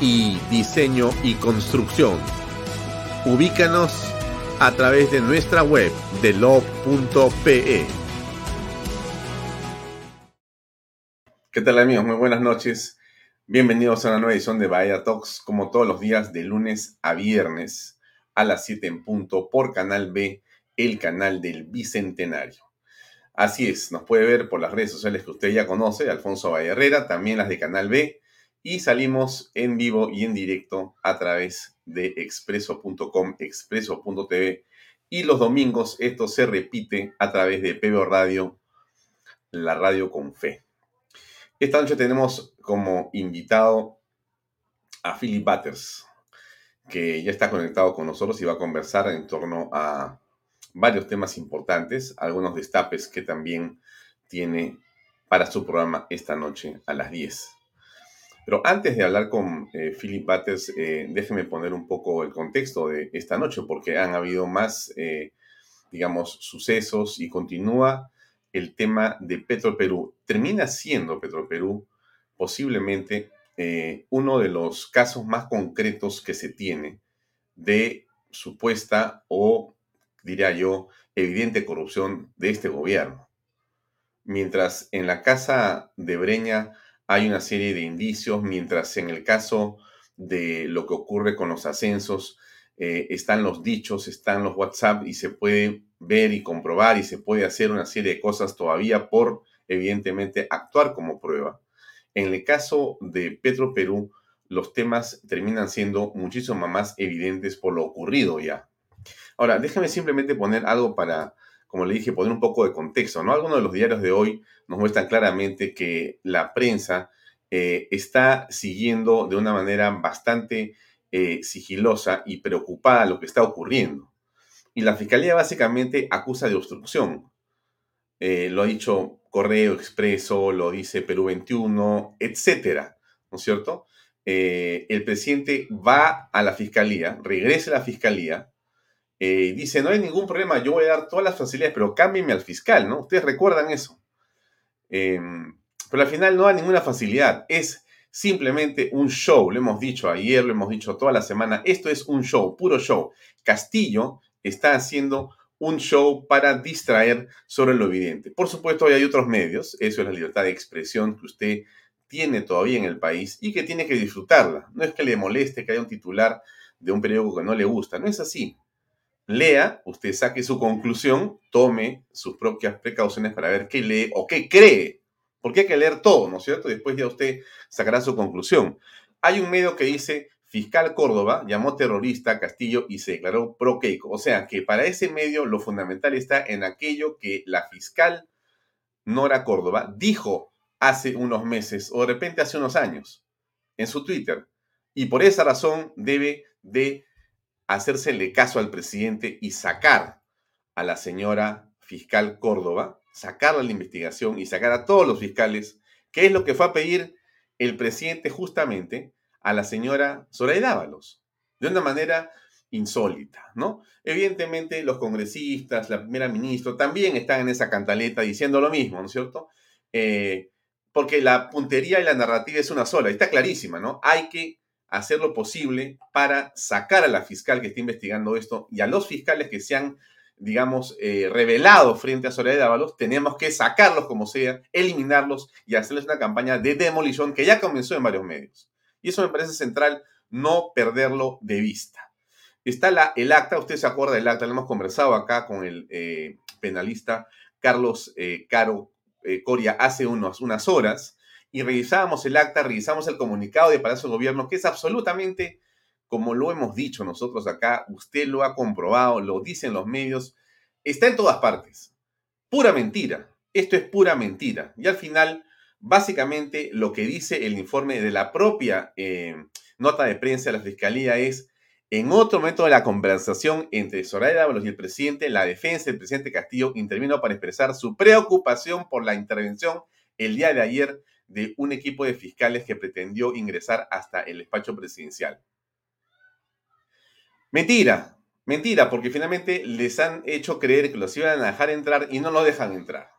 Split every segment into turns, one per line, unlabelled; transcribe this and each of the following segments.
y diseño y construcción. Ubícanos a través de nuestra web de lo.pe.
¿Qué tal amigos? Muy buenas noches. Bienvenidos a una nueva edición de Bahía Talks, como todos los días de lunes a viernes a las 7 en punto por Canal B, el canal del Bicentenario. Así es, nos puede ver por las redes sociales que usted ya conoce, Alfonso Valle Herrera, también las de Canal B, y salimos en vivo y en directo a través de expreso.com, expreso.tv y los domingos esto se repite a través de PBO Radio, la radio con fe. Esta noche tenemos como invitado a Philip Butters, que ya está conectado con nosotros y va a conversar en torno a varios temas importantes, algunos destapes que también tiene para su programa esta noche a las 10. Pero antes de hablar con eh, Philip Bates, eh, déjeme poner un poco el contexto de esta noche, porque han habido más, eh, digamos, sucesos y continúa el tema de Petroperú. Termina siendo Petroperú posiblemente uno de los casos más concretos que se tiene de supuesta o, diría yo, evidente corrupción de este gobierno. Mientras en la casa de Breña hay una serie de indicios, mientras en el caso de lo que ocurre con los ascensos, eh, están los dichos, están los WhatsApp y se puede ver y comprobar y se puede hacer una serie de cosas todavía por, evidentemente, actuar como prueba. En el caso de Petro Perú, los temas terminan siendo muchísimo más evidentes por lo ocurrido ya. Ahora, déjame simplemente poner algo para como le dije, poner un poco de contexto, ¿no? Algunos de los diarios de hoy nos muestran claramente que la prensa eh, está siguiendo de una manera bastante eh, sigilosa y preocupada lo que está ocurriendo. Y la fiscalía básicamente acusa de obstrucción. Eh, lo ha dicho Correo Expreso, lo dice Perú 21, etcétera, ¿no es cierto? el presidente va a la fiscalía, regresa a la fiscalía, eh, dice, no hay ningún problema, yo voy a dar todas las facilidades, pero cámbienme al fiscal, ¿no? Ustedes recuerdan eso. Em, pero al final no hay ninguna facilidad, es simplemente un show, lo hemos dicho ayer, lo hemos dicho toda la semana, esto es un show, puro show. Castillo está haciendo un show para distraer sobre lo evidente. Por supuesto, hay otros medios, eso es la libertad de expresión que usted tiene todavía en el país y que tiene que disfrutarla. No es que le moleste que haya un titular de un periódico que no le gusta, no es así lea, usted saque su conclusión, tome sus propias precauciones para ver qué lee o qué cree. Porque hay que leer todo, ¿no es cierto? Después ya usted sacará su conclusión. Hay un medio que dice, fiscal Córdoba llamó terrorista a Castillo y se declaró pro Keiko. O sea que para ese medio lo fundamental está en aquello que la fiscal Nora Córdoba dijo hace unos meses o de repente hace unos años en su Twitter. Y por esa razón debe de hacérsele caso al presidente y sacar a la señora fiscal Córdoba, sacarla la investigación y sacar a todos los fiscales, que es lo que fue a pedir el presidente justamente a la señora Zoraida Dávalos. de una manera insólita, ¿no? Evidentemente los congresistas, la primera ministra también están en esa cantaleta diciendo lo mismo, ¿no es cierto? Eh, porque la puntería y la narrativa es una sola, está clarísima, ¿no? Hay que hacer lo posible para sacar a la fiscal que está investigando esto y a los fiscales que se han, digamos, eh, revelado frente a Soledad Ábalos, tenemos que sacarlos como sea, eliminarlos y hacerles una campaña de demolición que ya comenzó en varios medios. Y eso me parece central, no perderlo de vista. Está la, el acta, usted se acuerda del acta, lo hemos conversado acá con el eh, penalista Carlos eh, Caro Coria hace unas horas, y revisábamos el acta, revisamos el comunicado de Palacio de Gobierno, que es absolutamente, como lo hemos dicho nosotros acá, usted lo ha comprobado, lo dicen los medios, está en todas partes. Pura mentira. Esto es pura mentira. Y al final, básicamente, lo que dice el informe de la propia eh, nota de prensa de la Fiscalía es, en otro momento de la conversación entre Soraya Dávalos y el presidente, la defensa del presidente Castillo intervino para expresar su preocupación por la intervención el día de ayer de un equipo de fiscales que pretendió ingresar hasta el despacho presidencial. Mentira, mentira, porque finalmente les han hecho creer que los iban a dejar entrar y no los dejan entrar.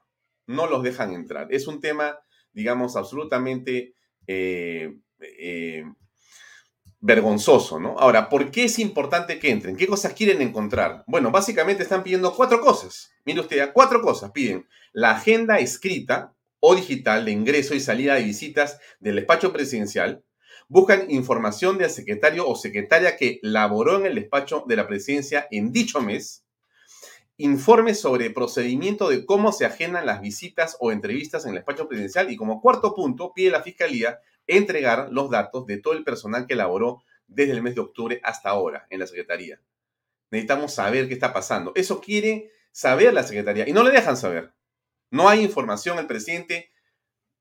No los dejan entrar. Es un tema, digamos, absolutamente eh, eh, vergonzoso, ¿no? Ahora, ¿por qué es importante que entren? ¿Qué cosas quieren encontrar? Bueno, básicamente están pidiendo cuatro cosas. Mire usted, cuatro cosas piden. La agenda escrita, o digital de ingreso y salida de visitas del despacho presidencial, buscan información del secretario o secretaria que laboró en el despacho de la presidencia en dicho mes, informes sobre procedimiento de cómo se agendan las visitas o entrevistas en el despacho presidencial y como cuarto punto pide la Fiscalía entregar los datos de todo el personal que laboró desde el mes de octubre hasta ahora en la Secretaría. Necesitamos saber qué está pasando. Eso quiere saber la Secretaría y no le dejan saber. No hay información, el presidente,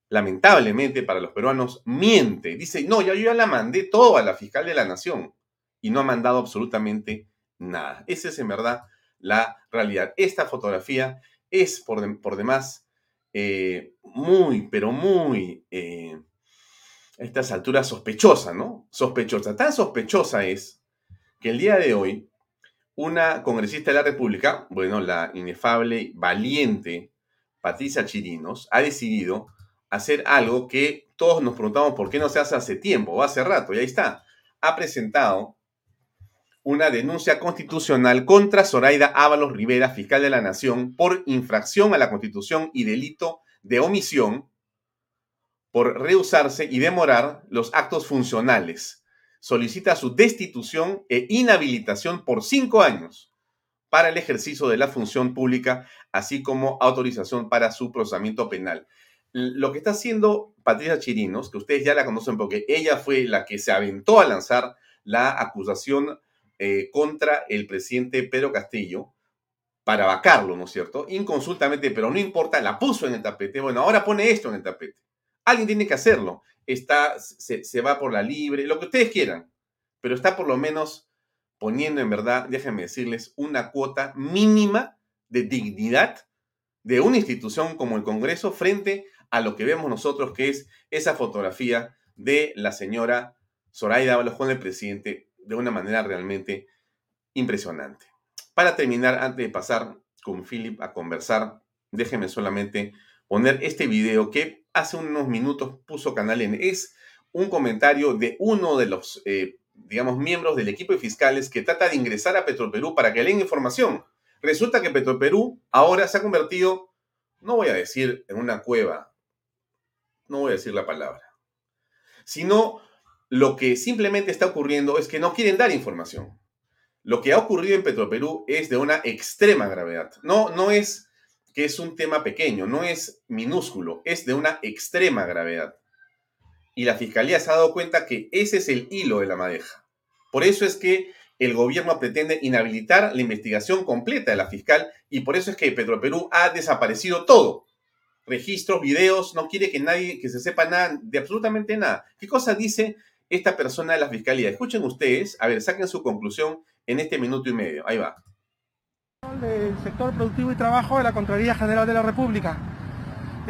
lamentablemente para los peruanos, miente. Dice, no, ya yo ya la mandé todo a la fiscal de la nación y no ha mandado absolutamente nada. Esa es en verdad la realidad. Esta fotografía es por, por demás eh, muy, pero muy, eh, a estas alturas sospechosa, ¿no? Sospechosa. Tan sospechosa es que el día de hoy una congresista de la República, bueno, la inefable, valiente Patricia Chirinos, ha decidido hacer algo que todos nos preguntamos por qué no se hace hace tiempo o hace rato, y ahí está. Ha presentado una denuncia constitucional contra Zoraida Ábalos Rivera, fiscal de la Nación, por infracción a la Constitución y delito de omisión por rehusarse y demorar los actos funcionales. Solicita su destitución e inhabilitación por cinco años para el ejercicio de la función pública, así como autorización para su procesamiento penal. Lo que está haciendo Patricia Chirinos, que ustedes ya la conocen porque ella fue la que se aventó a lanzar la acusación eh, contra el presidente Pedro Castillo para vacarlo, ¿no es cierto? Inconsultamente, pero no importa, la puso en el tapete. Bueno, ahora pone esto en el tapete. Alguien tiene que hacerlo. Está, se, se va por la libre, lo que ustedes quieran, pero está por lo menos poniendo en verdad, déjenme decirles, una cuota mínima de dignidad de una institución como el Congreso frente a lo que vemos nosotros, que es esa fotografía de la señora Zoraida Ábalos con el presidente de una manera realmente impresionante. Para terminar, antes de pasar con Philip a conversar, déjenme solamente poner este video que hace unos minutos puso Canal N. Es un comentario de uno de los eh, digamos, miembros del equipo de fiscales que trata de ingresar a Petroperú para que den información. Resulta que Petroperú ahora se ha convertido, no voy a decir en una cueva, no voy a decir la palabra, sino lo que simplemente está ocurriendo es que no quieren dar información. Lo que ha ocurrido en Petroperú es de una extrema gravedad. No, no es que es un tema pequeño, no es minúsculo, es de una extrema gravedad y la fiscalía se ha dado cuenta que ese es el hilo de la madeja. Por eso es que el gobierno pretende inhabilitar la investigación completa de la fiscal y por eso es que Petroperú ha desaparecido todo. Registros, videos, no quiere que nadie, que se sepa nada, de absolutamente nada. ¿Qué cosa dice esta persona de la fiscalía? Escuchen ustedes, a ver, saquen su conclusión en este minuto y medio. Ahí va.
El sector productivo y trabajo de la Contraloría General de la República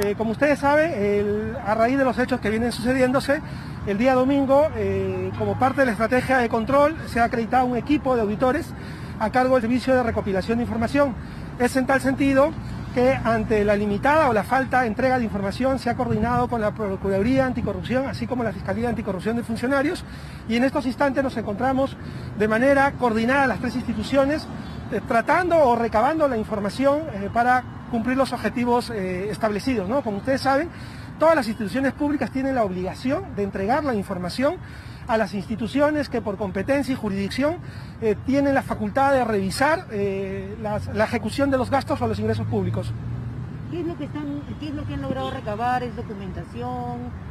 Eh, como ustedes saben, a raíz de los hechos que vienen sucediéndose, el día domingo, eh, como parte de la estrategia de control, se ha acreditado un equipo de auditores a cargo del servicio de recopilación de información. Es en tal sentido que ante la limitada o la falta de entrega de información se ha coordinado con la Procuraduría Anticorrupción, así como la Fiscalía Anticorrupción de Funcionarios, y en estos instantes nos encontramos de manera coordinada las tres instituciones, eh, tratando o recabando la información para cumplir los objetivos eh, establecidos. ¿no? Como ustedes saben, todas las instituciones públicas tienen la obligación de entregar la información a las instituciones que por competencia y jurisdicción eh, tienen la facultad de revisar eh, la ejecución de los gastos o los ingresos públicos.
¿Qué es lo que, están, qué es lo que han logrado recabar? ¿Es documentación?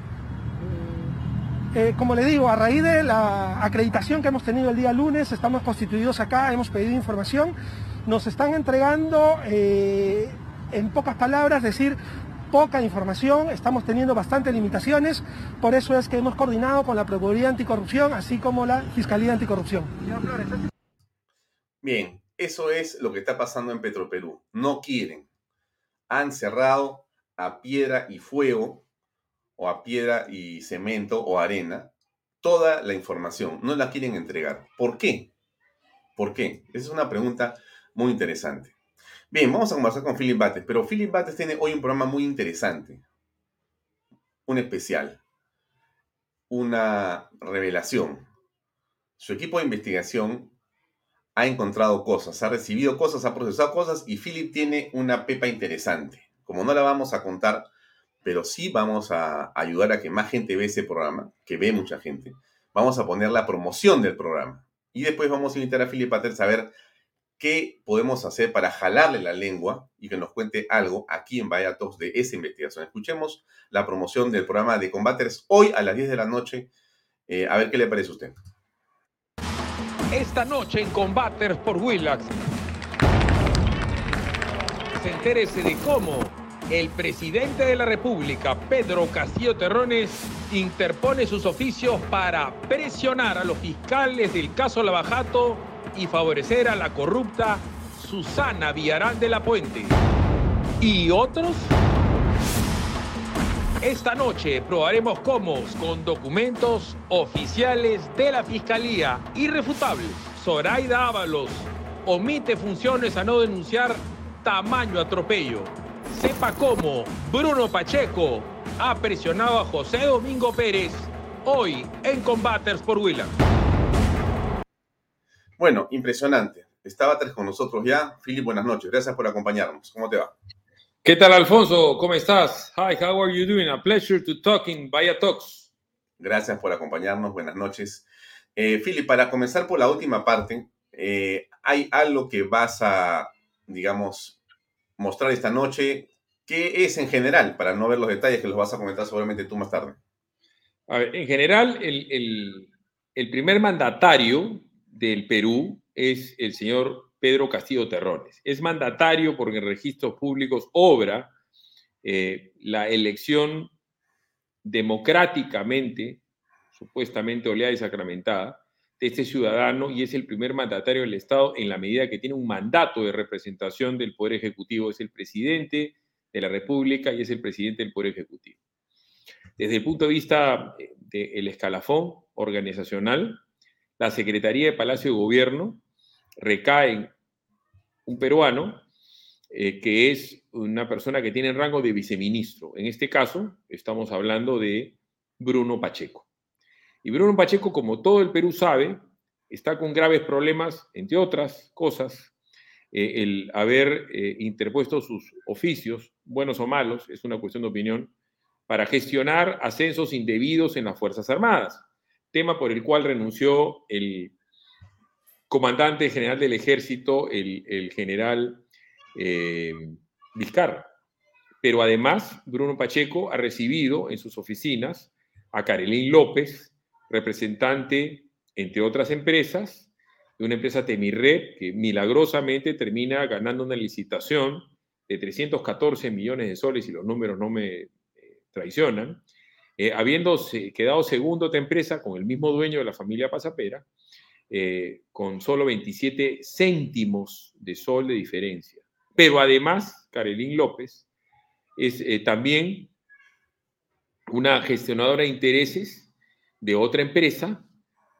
como le digo, a raíz de la acreditación que hemos tenido el día lunes, estamos constituidos acá, hemos pedido información, nos están entregando en pocas palabras, decir poca información, estamos teniendo bastantes limitaciones, por eso es que hemos coordinado con la Procuraduría Anticorrupción, así como la Fiscalía Anticorrupción.
Bien, eso es lo que está pasando en Petroperú. No quieren. Han cerrado a piedra y fuego, o a piedra y cemento, o arena, toda la información. No la quieren entregar. ¿Por qué? ¿Por qué? Esa es una pregunta muy interesante. Bien, vamos a conversar con Philip Bates, pero Philip Bates tiene hoy un programa muy interesante, un especial, una revelación. Su equipo de investigación ha encontrado cosas, ha recibido cosas, ha procesado cosas y Philip tiene una pepa interesante. Como no la vamos a contar, pero sí vamos a ayudar a que más gente vea ese programa, que ve mucha gente. Vamos a poner la promoción del programa. Y después vamos a invitar a Philip Bates a ver qué podemos hacer para jalarle la lengua y que nos cuente algo aquí en Vaya de esa investigación. Escuchemos la promoción del programa de Combaters hoy a las 10 de la noche. Eh, a ver qué le parece a usted.
Esta noche en Combaters por Willax. Se entérese de cómo el presidente de la República, Pedro Castillo Terrones, interpone sus oficios para presionar a los fiscales del caso Lavajato y favorecer a la corrupta Susana Villarán de la Puente. ¿Y otros? Esta noche probaremos cómo, con documentos oficiales de la Fiscalía irrefutables, Zoraida Ábalos omite funciones a no denunciar tamaño atropello. Sepa cómo Bruno Pacheco ha presionado a José Domingo Pérez hoy en Combaters por Willa.
Bueno, impresionante. Estaba tres con nosotros ya. Philip, buenas noches. Gracias por acompañarnos. ¿Cómo te va?
¿Qué tal, Alfonso? ¿Cómo estás? Hi, how are you doing? A pleasure to talk in Vaya Talks.
Gracias por acompañarnos. Buenas noches. Eh, Philip, para comenzar por la última parte, eh, ¿hay algo que vas a, digamos, mostrar esta noche? ¿Qué es en general? Para no ver los detalles que los vas a comentar seguramente tú más tarde.
A ver, en general, el, el, el primer mandatario del Perú es el señor Pedro Castillo Terrones. Es mandatario porque en registros públicos obra eh, la elección democráticamente, supuestamente oleada y sacramentada, de este ciudadano y es el primer mandatario del Estado en la medida que tiene un mandato de representación del Poder Ejecutivo. Es el presidente de la República y es el presidente del Poder Ejecutivo. Desde el punto de vista eh, del escalafón organizacional, la Secretaría de Palacio de Gobierno recae en un peruano eh, que es una persona que tiene el rango de viceministro. En este caso, estamos hablando de Bruno Pacheco. Y Bruno Pacheco, como todo el Perú sabe, está con graves problemas, entre otras cosas, eh, el haber eh, interpuesto sus oficios, buenos o malos, es una cuestión de opinión, para gestionar ascensos indebidos en las Fuerzas Armadas tema por el cual renunció el comandante general del ejército, el, general eh, Vizcarra. Pero además, Bruno Pacheco ha recibido en sus oficinas a Carolín López, representante, entre otras empresas, de una empresa Temirred que milagrosamente termina ganando una licitación de 314 millones de soles, y los números no me eh, traicionan, eh, habiendo quedado segundo otra empresa con el mismo dueño de la familia Pasapera, eh, con solo 27 céntimos de sol de diferencia. Pero además, Carolín López es eh, también una gestionadora de intereses de otra empresa,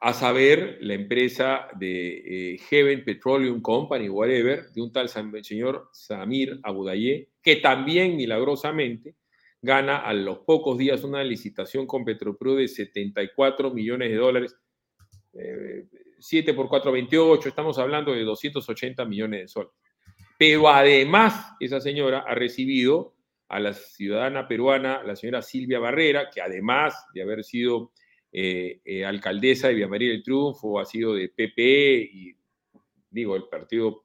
a saber, la empresa de Heaven Petroleum Company, whatever, de un tal señor Samir Abudaye, que también milagrosamente gana a los pocos días una licitación con Petropro de 74 millones de dólares. 7 eh, por 4, 28, estamos hablando de 280 millones de soles. Pero además, esa señora ha recibido a la ciudadana peruana, la señora Silvia Barrera, que además de haber sido eh, eh, alcaldesa de Villa María del Triunfo, ha sido de PP y, digo, el partido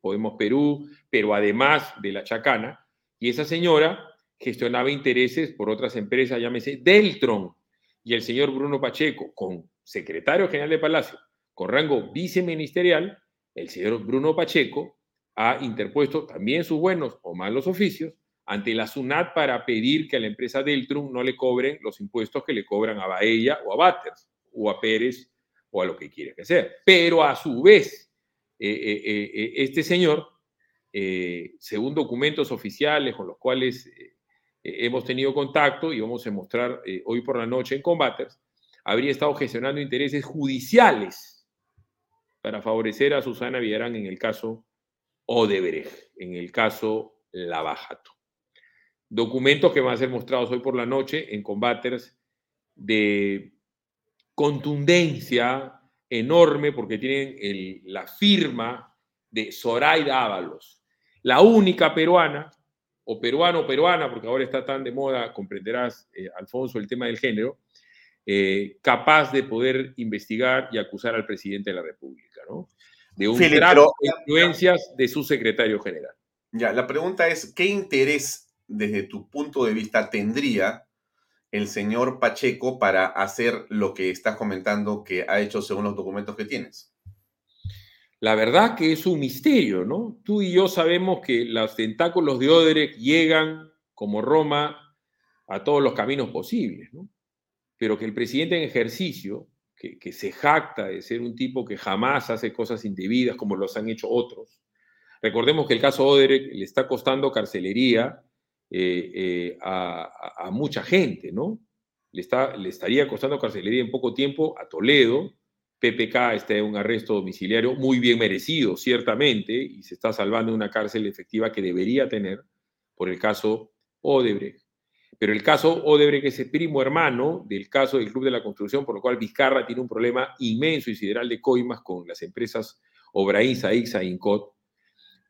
Podemos Perú, pero además de la Chacana, y esa señora gestionaba intereses por otras empresas, llámese Deltron, y el señor Bruno Pacheco, con secretario general de Palacio, con rango viceministerial, el señor Bruno Pacheco ha interpuesto también sus buenos o malos oficios ante la SUNAT para pedir que a la empresa Deltrum no le cobren los impuestos que le cobran a Baella o a Batters o a Pérez o a lo que quiera que sea. Pero a su vez, eh, eh, eh, este señor, según documentos oficiales con los cuales hemos tenido contacto y vamos a mostrar hoy por la noche en Combaters, habría estado gestionando intereses judiciales para favorecer a Susana Villarán en el caso Odebrecht, en el caso Lavajato. Documentos que van a ser mostrados hoy por la noche en Combaters de contundencia enorme porque tienen la firma de Zoraida Ábalos, la única peruana, o peruano o peruana, porque ahora está tan de moda, comprenderás, eh, Alfonso, el tema del género, eh, capaz de poder investigar y acusar al presidente de la República, ¿no? De un tráfico de influencias de su secretario general.
Ya, la pregunta es, ¿qué interés desde tu punto de vista, tendría el señor Pacheco para hacer lo que estás comentando que ha hecho según los documentos que tienes?
La verdad que es un misterio, ¿no? Tú y yo sabemos que los tentáculos de Oderet llegan como Roma a todos los caminos posibles, ¿no? Pero que el presidente en ejercicio, que, que se jacta de ser un tipo que jamás hace cosas indebidas como los han hecho otros, recordemos que el caso Oderet le está costando carcelería eh, eh, a, mucha gente, ¿no? Le, está, le estaría costando carcelería en poco tiempo a Toledo. PPK está en un arresto domiciliario muy bien merecido, ciertamente, y se está salvando de una cárcel efectiva que debería tener por el caso Odebrecht. Pero el caso Odebrecht es el primo hermano del caso del Club de la Construcción, por lo cual Vizcarra tiene un problema inmenso y sideral de coimas con las empresas Obraíza, Ixa Incot.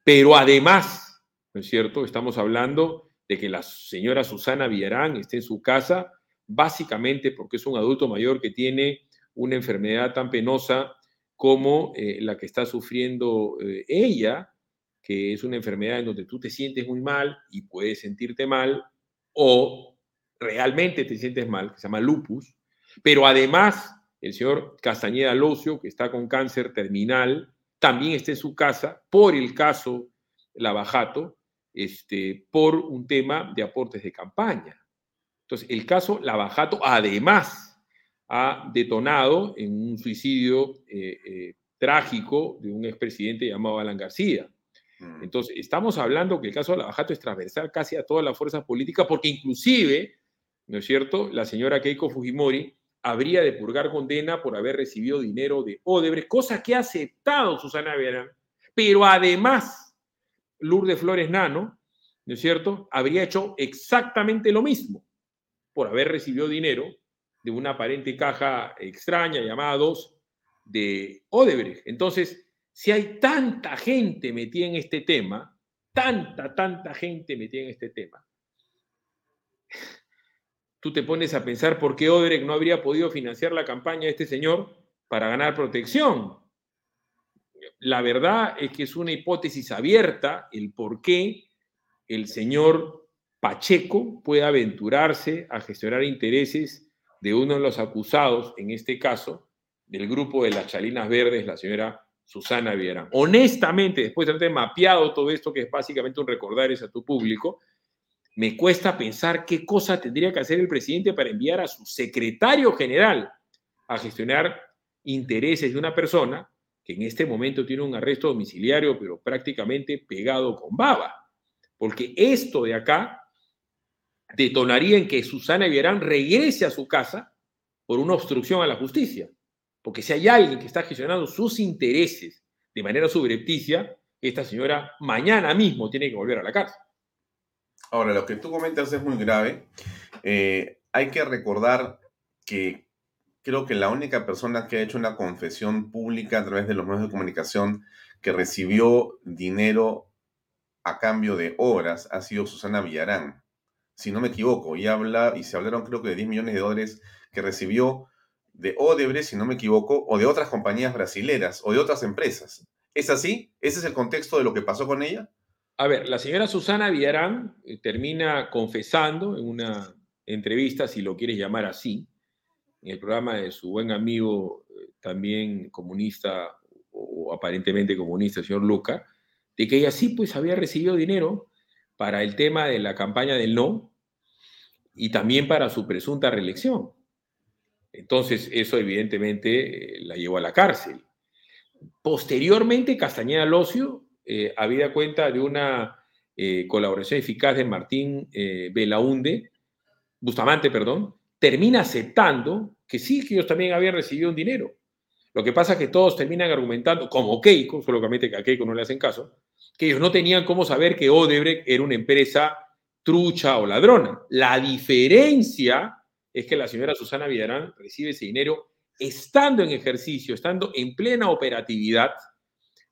Pero además, ¿no es cierto? Estamos hablando de que la señora Susana Villarán esté en su casa, básicamente porque es un adulto mayor que tiene una enfermedad tan penosa como eh, la que está sufriendo eh, ella, que es una enfermedad en donde tú te sientes muy mal y puedes sentirte mal, o realmente te sientes mal, que se llama lupus, pero además el señor Castañeda Locio, que está con cáncer terminal, también está en su casa por el caso Lavajato, este, por un tema de aportes de campaña. Entonces, el caso Lavajato además ha detonado en un suicidio eh, eh, trágico de un expresidente llamado Alan García. Mm. Entonces, estamos hablando que el caso Lavajato es transversal casi a todas las fuerzas políticas, porque inclusive, ¿no es cierto?, la señora Keiko Fujimori habría de purgar condena por haber recibido dinero de Odebrecht, cosa que ha aceptado Susana Verán, pero además Lourdes Flores Nano, ¿no es cierto?, habría hecho exactamente lo mismo por haber recibido dinero de una aparente caja extraña llamada 2 de Odebrecht. Entonces, si hay tanta gente metida en este tema, tanta, tanta gente metida en este tema, tú te pones a pensar por qué Odebrecht no habría podido financiar la campaña de este señor para ganar protección la verdad es que es una hipótesis abierta el por qué el señor Pacheco puede aventurarse a gestionar intereses de uno de los acusados, en este caso, del grupo de las Chalinas Verdes, la señora Susana Viera. Honestamente, después de haber mapeado todo esto, que es básicamente un recordar a tu público, me cuesta pensar qué cosa tendría que hacer el presidente para enviar a su secretario general a gestionar intereses de una persona que en este momento tiene un arresto domiciliario, pero prácticamente pegado con baba. Porque esto de acá detonaría en que Susana Villarán regrese a su casa por una obstrucción a la justicia. Porque si hay alguien que está gestionando sus intereses de manera subrepticia, esta señora mañana mismo tiene que volver a la cárcel.
Ahora, lo que tú comentas es muy grave. Eh, hay que recordar que creo que la única persona que ha hecho una confesión pública a través de los medios de comunicación que recibió dinero a cambio de obras ha sido Susana Villarán. Si no me equivoco, y habla, y se hablaron creo que de 10 millones de dólares que recibió de Odebrecht, si no me equivoco, o de otras compañías brasileras o de otras empresas. ¿Es así? ¿Ese es el contexto de lo que pasó con ella?
A ver, la señora Susana Villarán eh, termina confesando en una entrevista, si lo quieres llamar así, en el programa de su buen amigo, eh, también comunista o aparentemente comunista, el señor Luca, de que ella sí pues había recibido dinero para el tema de la campaña del no y también para su presunta reelección. Entonces, eso evidentemente eh, la llevó a la cárcel. Posteriormente, Castañeda Locio, eh, había cuenta de una eh, colaboración eficaz de Martín Belaunde, Bustamante, perdón, termina aceptando que sí, que ellos también habían recibido un dinero. Lo que pasa es que todos terminan argumentando, como Keiko, solamente que a Keiko no le hacen caso, que ellos no tenían cómo saber que Odebrecht era una empresa trucha o ladrona. La diferencia es que la señora Susana Villarán recibe ese dinero estando en ejercicio, estando en plena operatividad,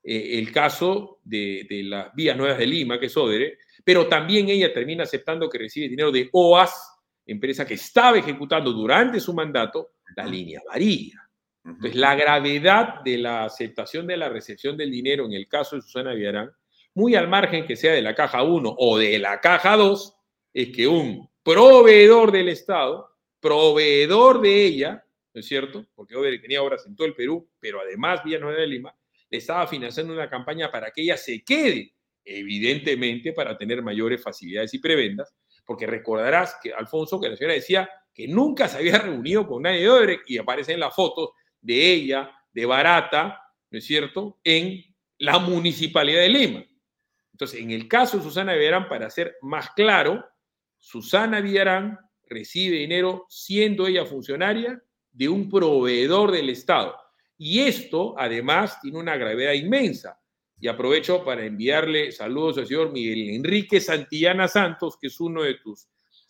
eh, el caso de, las vías nuevas de Lima, que es Odere, pero también ella termina aceptando que recibe dinero de OAS, empresa que estaba ejecutando durante su mandato la línea María. Entonces, la gravedad de la aceptación de la recepción del dinero en el caso de Susana Villarán, muy al margen que sea de la caja 1 o de la caja 2, es que un proveedor del Estado proveedor de ella, ¿no es cierto? Porque Odebrecht tenía obras en todo el Perú, pero además Villanueva de Lima, le estaba financiando una campaña para que ella se quede, evidentemente para tener mayores facilidades y prebendas, porque recordarás que Alfonso, que la señora decía que nunca se había reunido con nadie de Odebrecht y aparecen las fotos de ella, de Barata, ¿no es cierto?, en la municipalidad de Lima. Entonces, en el caso de Susana Villarán, para ser más claro, Susana Villarán recibe dinero siendo ella funcionaria de un proveedor del Estado. Y esto, además, tiene una gravedad inmensa. Y aprovecho para enviarle saludos al señor Miguel Enrique Santillana Santos, que es uno de tus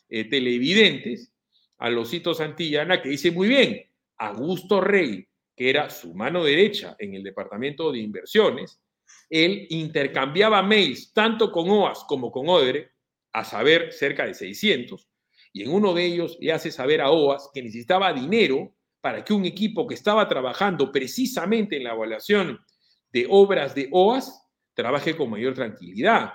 eh, televidentes, a Losito Santillana, que dice muy bien, Augusto Rey, que era su mano derecha en el departamento de inversiones, él intercambiaba mails tanto con OAS como con ODRE, a saber, cerca de 600, y en uno de ellos le hace saber a OAS que necesitaba dinero para que un equipo que estaba trabajando precisamente en la evaluación de obras de OAS trabaje con mayor tranquilidad.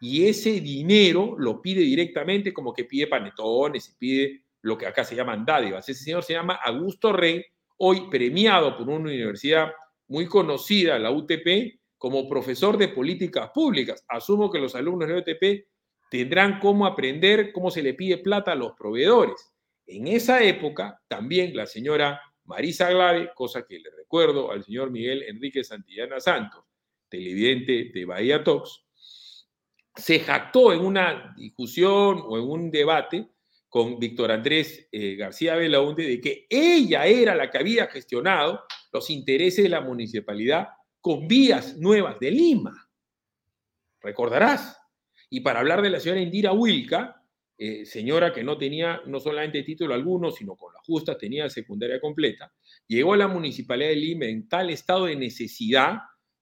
Y ese dinero lo pide directamente como que pide panetones y pide lo que acá se llaman dádivas. Ese señor se llama Augusto Rey, hoy premiado por una universidad muy conocida, la UTP, como profesor de políticas públicas. Asumo que los alumnos de UTP tendrán cómo aprender cómo se le pide plata a los proveedores. En esa época, también la señora Marisa Glave, cosa que le recuerdo al señor Miguel Enrique Santillana Santos, televidente de Bahía Talks, se jactó en una discusión o en un debate con Víctor Andrés eh, García Belaunde de que ella era la que había gestionado los intereses de la municipalidad con vías nuevas de Lima. Recordarás. Y para hablar de la señora Indira Wilka, eh, señora que no tenía no solamente título alguno, sino con la justa tenía secundaria completa, llegó a la municipalidad de Lima en tal estado de necesidad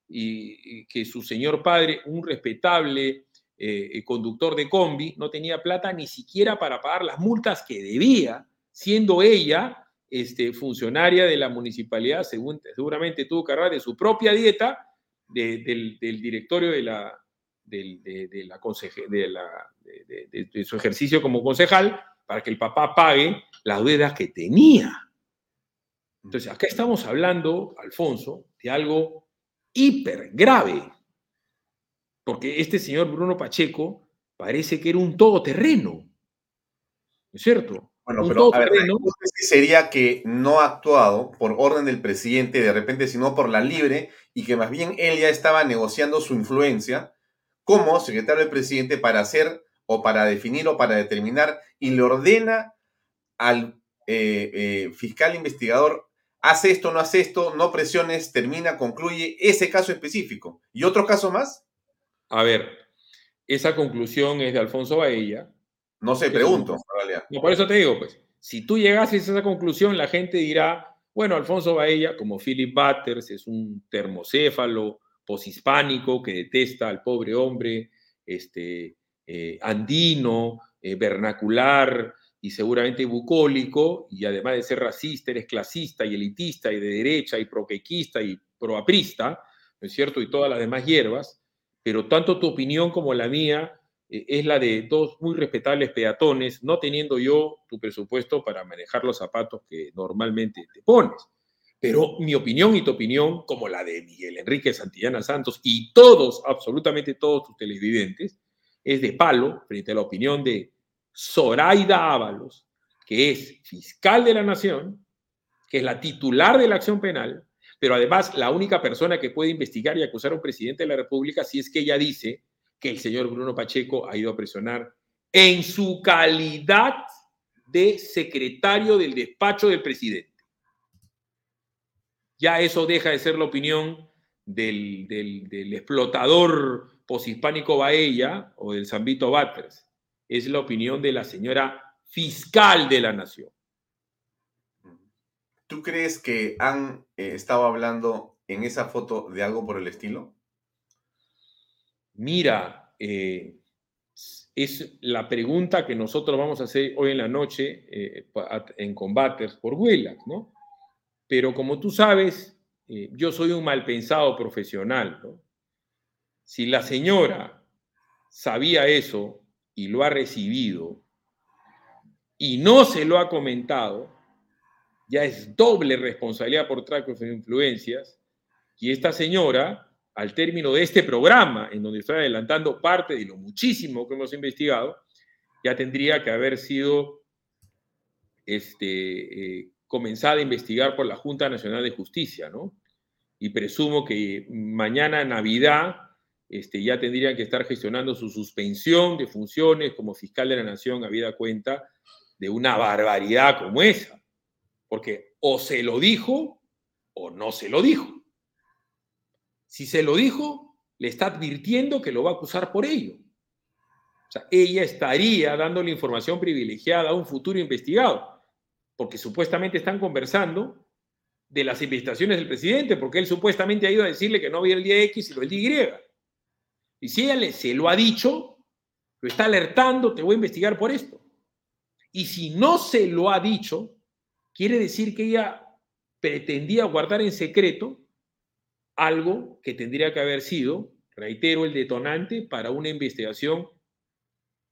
y, que su señor padre, un respetable eh, conductor de combi, no tenía plata ni siquiera para pagar las multas que debía, siendo ella este, funcionaria de la municipalidad, seguramente tuvo que de su propia dieta, del, directorio de la, de, de, su ejercicio como concejal para que el papá pague las deudas que tenía. Entonces, acá estamos hablando, Alfonso, de algo hiper grave, porque este señor Bruno Pacheco parece que era un todoterreno, ¿no es cierto?
Bueno, pero a ver, sería que no ha actuado por orden del presidente de repente, sino por la libre, y que más bien él ya estaba negociando su influencia como secretario del presidente para hacer o para definir o para determinar y le ordena al eh, eh, fiscal investigador, hace esto, no hace esto, no presiones, termina, concluye ese caso específico. ¿Y otro caso más?
A ver, esa conclusión es de Alfonso Baella.
No sé, pregunto.
No, por eso te digo, pues, si tú llegases a esa conclusión, la gente dirá, bueno, Alfonso Baella, como Philip Butters, es un termocéfalo poshispánico que detesta al pobre hombre, este, eh, andino, eh, vernacular y seguramente bucólico, y además de ser racista, eres clasista y elitista y de derecha y proquequista y proaprista, ¿no es cierto? Y todas las demás hierbas, pero tanto tu opinión como la mía eh, es la de dos muy respetables peatones, no teniendo yo tu presupuesto para manejar los zapatos que normalmente te pones. Pero mi opinión y tu opinión, como la de Miguel Enrique Santillana Santos y todos, absolutamente todos tus televidentes, es de palo frente a la opinión de Zoraida Ábalos, que es fiscal de la Nación, que es la titular de la acción penal, pero además la única persona que puede investigar y acusar a un presidente de la República si es que ella dice que el señor Bruno Pacheco ha ido a presionar en su calidad de secretario del despacho del presidente. Ya eso deja de ser la opinión del, del explotador poshispánico Baella o del Zambito Batters. Es la opinión de la señora fiscal de la nación.
¿Tú crees que han eh, estado hablando en esa foto de algo por el estilo?
Mira, eh, es la pregunta que nosotros vamos a hacer hoy en la noche eh, en combates por Willax, ¿no? Pero como tú sabes, yo soy un mal pensado profesional, ¿no? Si la señora sabía eso y lo ha recibido y no se lo ha comentado, ya es doble responsabilidad por tráfico de influencias. Y esta señora, al término de este programa, en donde estoy adelantando parte de lo muchísimo que hemos investigado, ya tendría que haber sido este, eh, comenzada a investigar por la Junta Nacional de Justicia, ¿no? Y presumo que mañana, Navidad, este, ya tendrían que estar gestionando su suspensión de funciones como fiscal de la nación, habida cuenta de una barbaridad como esa. Porque o se lo dijo o no se lo dijo. Si se lo dijo, le está advirtiendo que lo va a acusar por ello. O sea, ella estaría dando la información privilegiada a un futuro investigado, porque supuestamente están conversando de las investigaciones del presidente, porque él supuestamente ha ido a decirle que no había el día X, sino el día Y. Y si ella se lo ha dicho, lo está alertando, te voy a investigar por esto. Y si no se lo ha dicho, quiere decir que ella pretendía guardar en secreto algo que tendría que haber sido, reitero, el detonante para una investigación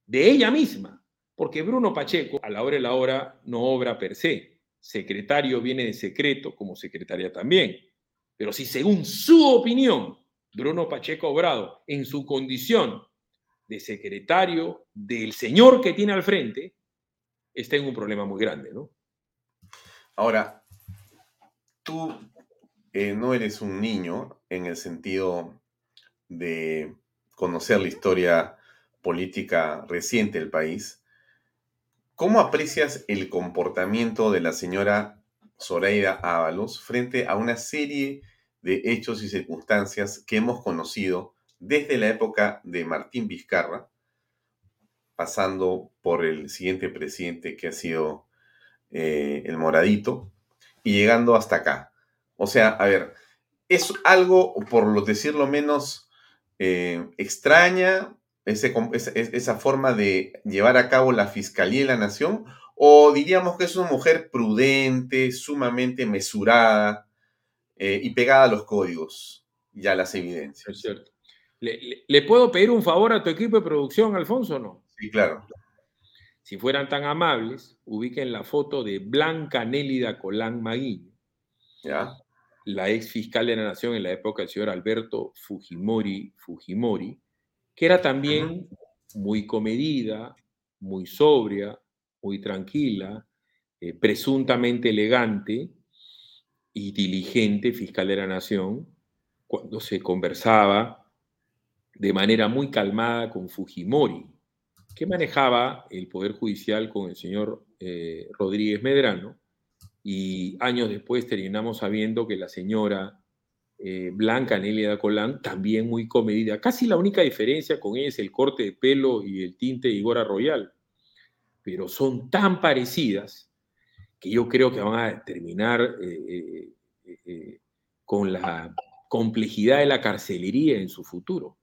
de ella misma. Porque Bruno Pacheco, a la hora de la hora, no obra per se. Secretario viene de secreto, como secretaria también. Pero si según su opinión Bruno Pacheco Obrado, en su condición de secretario del señor que tiene al frente, está en un problema muy grande, ¿no?
Ahora, tú eh, no eres un niño en el sentido de conocer la historia política reciente del país. ¿Cómo aprecias el comportamiento de la señora Zoraida Ábalos frente a una serie de hechos y circunstancias que hemos conocido desde la época de Martín Vizcarra, pasando por el siguiente presidente que ha sido eh, el Moradito, y llegando hasta acá. O sea, a ver, es algo, por lo decirlo menos, eh, extraña ese, esa forma de llevar a cabo la Fiscalía de la Nación, o diríamos que es una mujer prudente, sumamente mesurada, eh, y pegada a los códigos y a las evidencias.
Es cierto. ¿Le, puedo pedir un favor a tu equipo de producción, Alfonso, o no?
Sí, claro.
Si fueran tan amables, ubiquen la foto de Blanca Nélida Colán Maguiño.
¿Ya?
La ex fiscal de la Nación en la época del señor Alberto Fujimori, Fujimori que era también muy comedida, muy sobria, muy tranquila, eh, presuntamente elegante, y diligente fiscal de la nación cuando se conversaba de manera muy calmada con Fujimori, que manejaba el Poder Judicial con el señor eh, Rodríguez Medrano, y años después terminamos sabiendo que la señora eh, Blanca Nelia Colán, también muy comedida. Casi la única diferencia con ella es el corte de pelo y el tinte de Igora Royal, pero son tan parecidas que yo creo que van a terminar eh, con la complejidad de la carcelería en su futuro.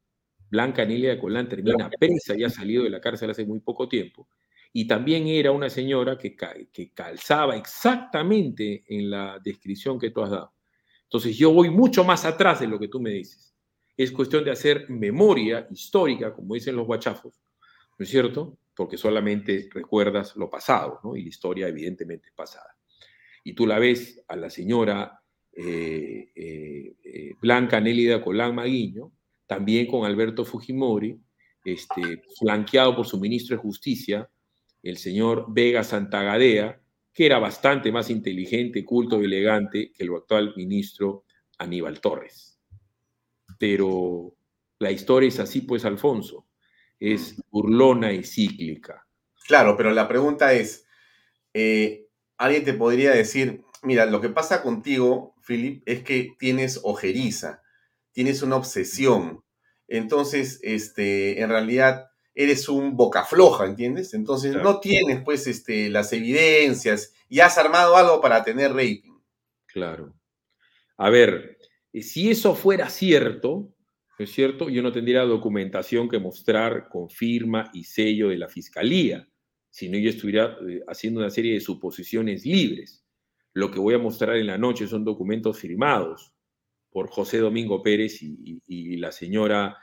Blanca Nelia Colán termina presa y ha salido de la cárcel hace muy poco tiempo. Y también era una señora que, que calzaba exactamente en la descripción que tú has dado. Entonces yo voy mucho más atrás de lo que tú me dices. Es cuestión de hacer memoria histórica, como dicen los guachafos, ¿no es cierto? Porque solamente recuerdas lo pasado, ¿no? Y la historia evidentemente es pasada. Y tú la ves a la señora eh, eh, eh, Blanca Nélida Colán Maguiño, también con Alberto Fujimori, este, flanqueado por su ministro de Justicia, el señor Vega Santagadea, que era bastante más inteligente, culto y elegante que el actual ministro Aníbal Torres. Pero la historia es así, pues, Alfonso, es burlona y cíclica.
Claro, pero la pregunta es, alguien te podría decir, mira, lo que pasa contigo, Philip, es que tienes ojeriza tienes una obsesión. Entonces, este, en realidad eres un boca floja, ¿entiendes? Entonces no tienes pues este, las evidencias y has armado algo para tener rating.
Claro. A ver, eh, si eso fuera cierto, ¿no es cierto? Yo no tendría documentación que mostrar con firma y sello de la fiscalía, sino yo estuviera eh, haciendo una serie de suposiciones libres. Lo que voy a mostrar en la noche son documentos firmados, por José Domingo Pérez y, la señora,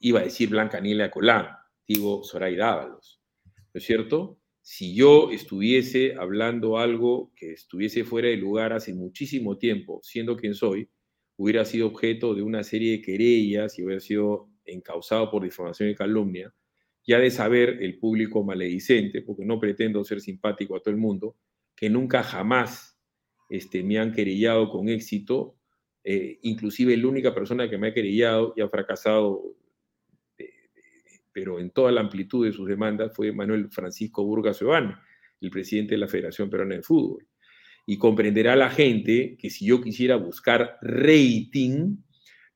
iba a decir Blanca Nielia Colán, digo Zoraida Ábalos, ¿no es cierto? Si yo estuviese hablando algo que estuviese fuera de lugar hace muchísimo tiempo, siendo quien soy, hubiera sido objeto de una serie de querellas y hubiera sido encausado por difamación y calumnia, ya de saber el público maledicente, porque no pretendo ser simpático a todo el mundo, que nunca jamás este, me han querellado con éxito eh, inclusive la única persona que me ha querellado y ha fracasado, pero en toda la amplitud de sus demandas, fue Manuel Francisco Burgas Giovanni, el presidente de la Federación Peruana de Fútbol. Y comprenderá la gente que si yo quisiera buscar rating,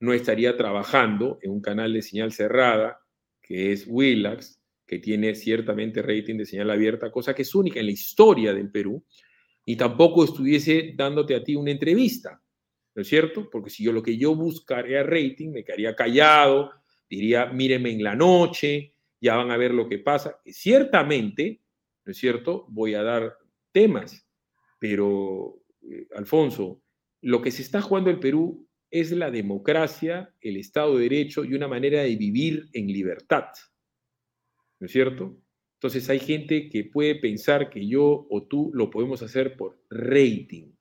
no estaría trabajando en un canal de señal cerrada, que es Willax, que tiene ciertamente rating de señal abierta, cosa que es única en la historia del Perú, y tampoco estuviese dándote a ti una entrevista ¿no es cierto? Porque si yo lo que yo buscaría rating, me quedaría callado, diría, míreme en la noche, ya van a ver lo que pasa. Y ciertamente, ¿no es cierto? Voy a dar temas, pero, eh, Alfonso, lo que se está jugando el Perú es la democracia, el Estado de Derecho y una manera de vivir en libertad. ¿No es cierto? Entonces hay gente que puede pensar que yo o tú lo podemos hacer por rating.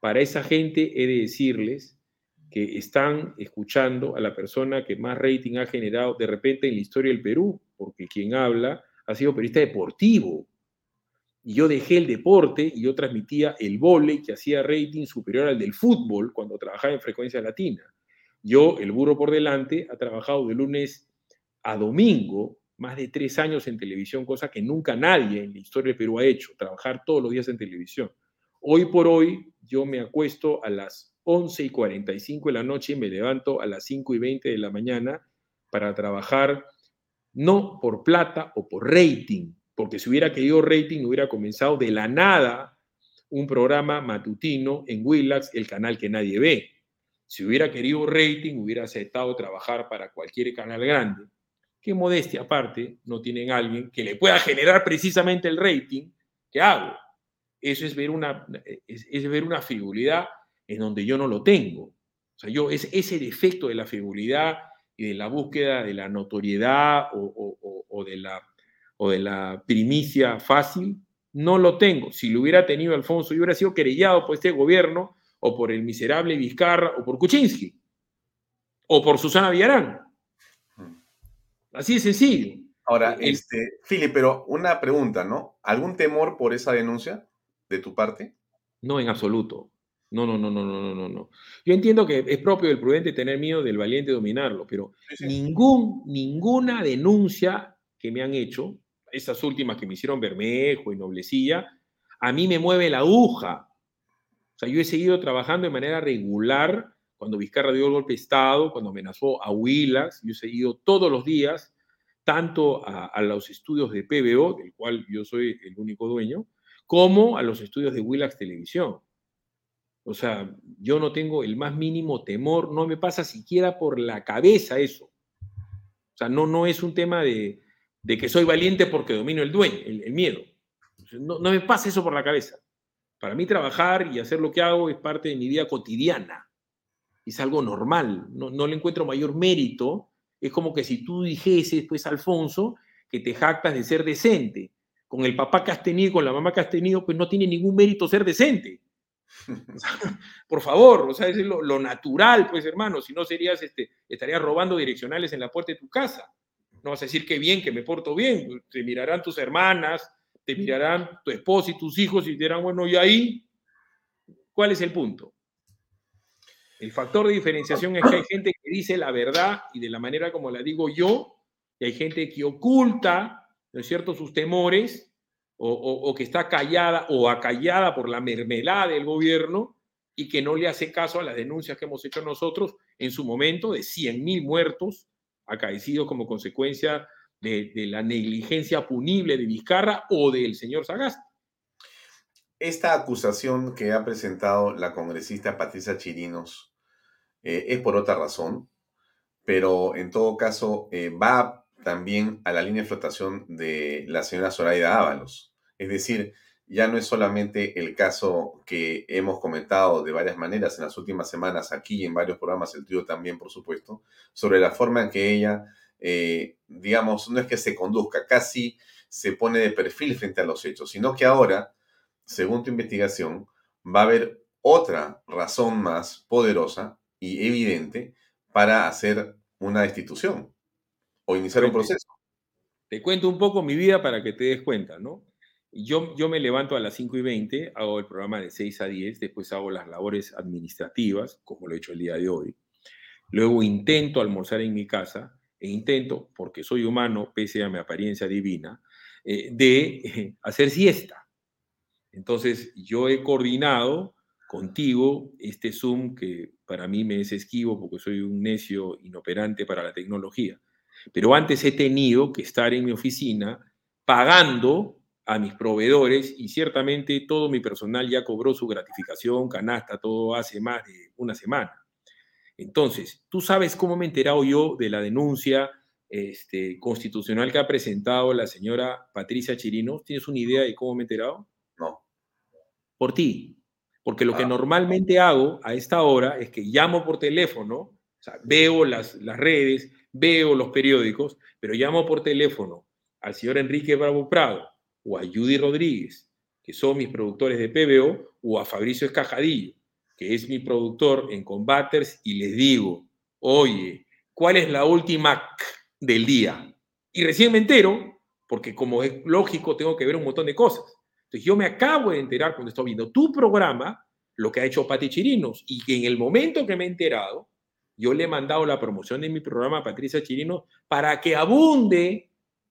Para esa gente he de decirles que están escuchando a la persona que más rating ha generado de repente en la historia del Perú, porque quien habla ha sido periodista deportivo. Y yo dejé el deporte y yo transmitía el vole que hacía rating superior al del fútbol cuando trabajaba en frecuencia latina. Yo, el burro por delante, ha trabajado de lunes a domingo, más de tres años en televisión, cosa que nunca nadie en la historia del Perú ha hecho, trabajar todos los días en televisión. Hoy por hoy yo me acuesto a las 11 y 45 de la noche me levanto a las 5 y 20 de la mañana para trabajar no por plata o por rating, porque si hubiera querido rating hubiera comenzado de la nada un programa matutino en Willax, el canal que nadie ve. Si hubiera querido rating hubiera aceptado trabajar para cualquier canal grande. Qué modestia aparte, no tienen alguien que le pueda generar precisamente el rating que hago. Eso es ver una, es, ver una frivolidad en donde yo no lo tengo. O sea, yo es ese defecto de la frivolidad y de la búsqueda de la notoriedad o, de, la, o de la primicia fácil, no lo tengo. Si lo hubiera tenido Alfonso, yo hubiera sido querellado por este gobierno o por el miserable Vizcarra o por Kuczynski o por Susana Villarán. Así de sencillo.
Ahora, este, Fili, pero una pregunta, ¿no? ¿Algún temor por esa denuncia? de tu parte?
No, en absoluto. No, no, no, no, no, no, no. Yo entiendo que es propio del prudente tener miedo, del valiente dominarlo, pero ningún, ninguna denuncia que me han hecho esas últimas que me hicieron Bermejo y Noblecilla, a mí me mueve la aguja. O sea, yo he seguido trabajando de manera regular cuando Vizcarra dio el golpe de Estado, cuando amenazó a Willax, yo he seguido todos los días, tanto a, a, los estudios de PBO, del cual yo soy el único dueño, como a los estudios de Willax Televisión. O sea, yo no tengo el más mínimo temor, no me pasa siquiera por la cabeza eso. O sea, no, no es un tema de, de que soy valiente porque domino el dueño, el, miedo. No, no, me pasa eso por la cabeza. Para mí trabajar y hacer lo que hago es parte de mi vida cotidiana. Es algo normal. No, no le encuentro mayor mérito. Es como que si tú dijeses, pues, Alfonso, que te jactas de ser decente. Con el papá que has tenido, con la mamá que has tenido, pues no tiene ningún mérito ser decente. Por favor, o sea, es lo, natural, pues, hermano. Si no serías, este, estarías robando direccionales en la puerta de tu casa. No vas a decir que bien, que me porto bien. Te mirarán tus hermanas, te mirarán tu esposa y tus hijos y dirán, bueno, ¿y ahí? ¿Cuál es el punto? El factor de diferenciación es que hay gente que dice la verdad y de la manera como la digo yo, y hay gente que oculta, ¿no es cierto?, sus temores o, que está callada o acallada por la mermelada del gobierno y que no le hace caso a las denuncias que hemos hecho nosotros en su momento de 100.000 muertos acaecidos como consecuencia de, de, la negligencia punible de Vizcarra o del señor Sagasti.
Esta acusación que ha presentado la congresista Patricia Chirinos eh, es por otra razón, pero en todo caso eh, va también a la línea de flotación de la señora Zoraida Ábalos. Es decir, ya no es solamente el caso que hemos comentado de varias maneras en las últimas semanas aquí y en varios programas, el trío también, por supuesto, sobre la forma en que ella, eh, digamos, no es que se conduzca, casi se pone de perfil frente a los hechos, sino que ahora, según tu investigación, va a haber otra razón más poderosa y evidente para hacer una destitución o iniciar un proceso.
Te cuento un poco mi vida para que te des cuenta, ¿no? Yo, yo me levanto a las 5 y 20, hago el programa de 6 a 10, después hago las labores administrativas, como lo he hecho el día de hoy. Luego intento almorzar en mi casa e intento, porque soy humano, pese a mi apariencia divina, eh, de eh, hacer siesta. Entonces, yo he coordinado contigo este Zoom que para mí me es esquivo porque soy un necio inoperante para la tecnología. Pero antes he tenido que estar en mi oficina pagando a mis proveedores y ciertamente todo mi personal ya cobró su gratificación, canasta, todo hace más de una semana. Entonces, tú sabes cómo me he enterado yo de la denuncia este, constitucional que ha presentado la señora Patricia Chirinos. ¿Tienes una idea de cómo me he enterado?
No.
Por ti. Porque lo ah. que normalmente hago a esta hora es que llamo por teléfono, o sea, veo las, las redes, veo los periódicos, pero llamo por teléfono al señor Enrique Bravo Prado o a Judy Rodríguez, que son mis productores de PBO, o a Fabricio Escajadillo, que es mi productor en Combaters, y les digo, oye, ¿cuál es la última del día? Y recién me entero, porque como es lógico, tengo que ver un montón de cosas. Entonces yo me acabo de enterar cuando estoy viendo tu programa, lo que ha hecho Pati Chirinos, y que en el momento que me he enterado, yo le he mandado la promoción de mi programa a Patricia Chirinos para que abunde,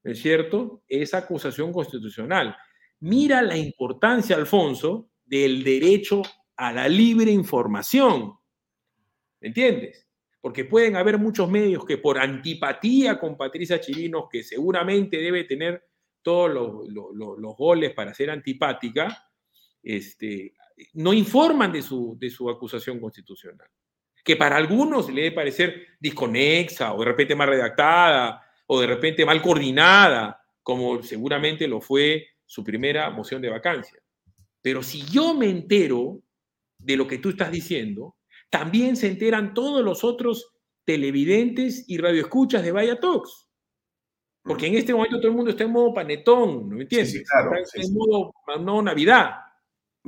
¿no es cierto?, esa acusación constitucional. Mira la importancia, Alfonso, del derecho a la libre información. ¿Me entiendes? Porque pueden haber muchos medios que por antipatía con Patricia Chirinos, que seguramente debe tener todos los, los, los goles para ser antipática, este, no informan de su, de su acusación constitucional. Que para algunos le debe parecer disconexa o de repente mal redactada o de repente mal coordinada, como seguramente lo fue su primera moción de vacancia. Pero si yo me entero de lo que tú estás diciendo, también se enteran todos los otros televidentes y radioescuchas de Vaya Talks. Porque en este momento todo el mundo está en modo panetón, ¿no me entiendes? Sí, sí, claro, está en sí, modo no, Navidad.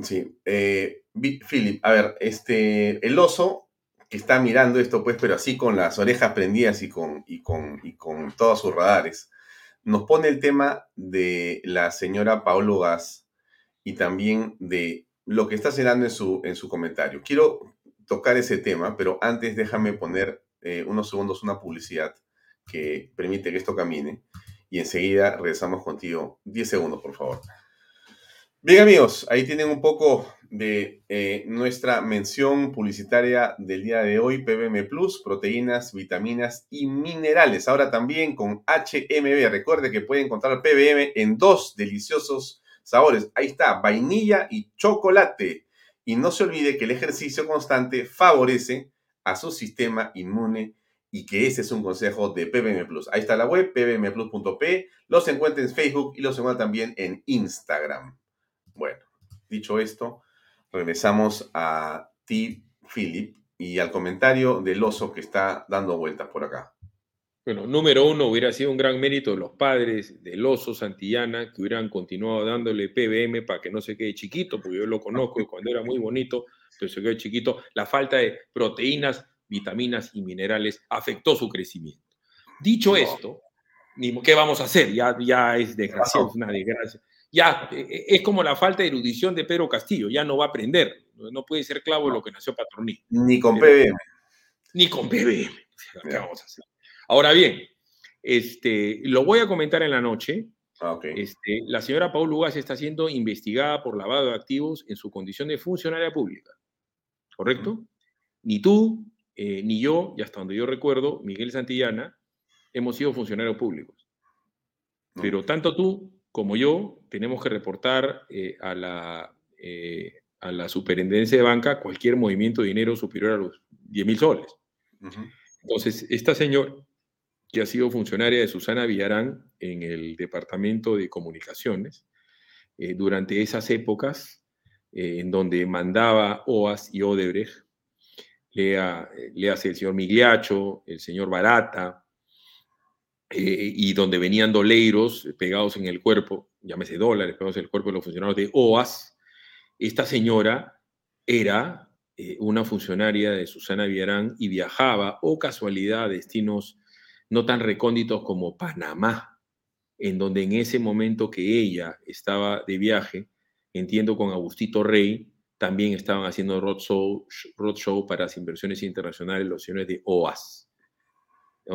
Sí. Eh, Philip, a ver, este, el oso está mirando esto, pues, pero así con las orejas prendidas y con, y con, y con todos sus radares, nos pone el tema de la señora Paolo Gas y también de lo que está cenando en su, en su comentario. Quiero tocar ese tema, pero antes déjame poner eh, unos segundos una publicidad que permite que esto camine. y enseguida regresamos contigo. 10 segundos, por favor. Bien amigos, ahí tienen un poco de eh, nuestra mención publicitaria del día de hoy, PBM Plus, proteínas, vitaminas y minerales. Ahora también con HMB. Recuerde que puede encontrar PBM en dos deliciosos sabores. Ahí está, vainilla y chocolate. Y no se olvide que el ejercicio constante favorece a su sistema inmune y que ese es un consejo de PBM Plus. Ahí está la web, pbmplus.p. Los encuentra en Facebook y los encuentra también en Instagram. Bueno, dicho esto, regresamos a ti, Philip, y al comentario del oso que está dando vueltas por acá.
Bueno, número uno, hubiera sido un gran mérito de los padres del oso Santillana que hubieran continuado dándole PBM para que no se quede chiquito, porque yo lo conozco y cuando era muy bonito, pero se quedó chiquito. La falta de proteínas, vitaminas y minerales afectó su crecimiento. Dicho esto, ¿qué vamos a hacer? Ya, ya es desgraciado, es una desgracia ya e, e, es como la falta de erudición de Pedro Castillo, ya no va a aprender, no puede ser clavo de lo que nació Patroní.
Ni con PBM.
Ni con PBM. ¿Qué vamos a hacer? Ahora bien, este, lo voy a comentar en la noche.
Ah,
este, la señora Paul Lugas está siendo investigada por lavado de activos en su condición de funcionaria pública. ¿Correcto? Ni tú, eh, ni yo, y hasta donde yo recuerdo, Miguel Santillana, hemos sido funcionarios públicos. Pero tanto tú como yo, tenemos que reportar eh, a, la, eh, a la superintendencia de banca cualquier movimiento de dinero superior a los 10 mil soles. Entonces, esta señora, que ha sido funcionaria de Susana Villarán en el Departamento de Comunicaciones, eh, durante esas épocas en donde mandaba OAS y Odebrecht, lea, hace el señor Migliacho, el señor Barata, eh, y donde venían doleiros pegados en el cuerpo, llámese dólares pegados en el cuerpo de los funcionarios de OAS, esta señora era eh, una funcionaria de Susana Villarán y viajaba, o casualidad, a destinos no tan recónditos como Panamá, en donde en ese momento que ella estaba de viaje, entiendo con Agustito Rey, también estaban haciendo roadshow, roadshow para las inversiones internacionales los señores de OAS.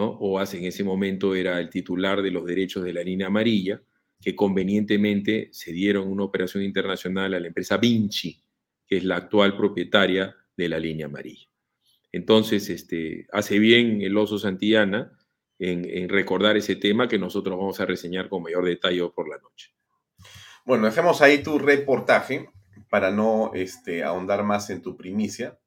OAS en ese momento era el titular de los derechos de la línea amarilla, que convenientemente se dieron una operación internacional a la empresa Vinci, que es la actual propietaria de la línea amarilla. Entonces, este, hace bien el oso Santillana en, recordar ese tema que nosotros vamos a reseñar con mayor detalle por la noche.
Bueno, dejemos ahí tu reportaje para no este, ahondar más en tu primicia,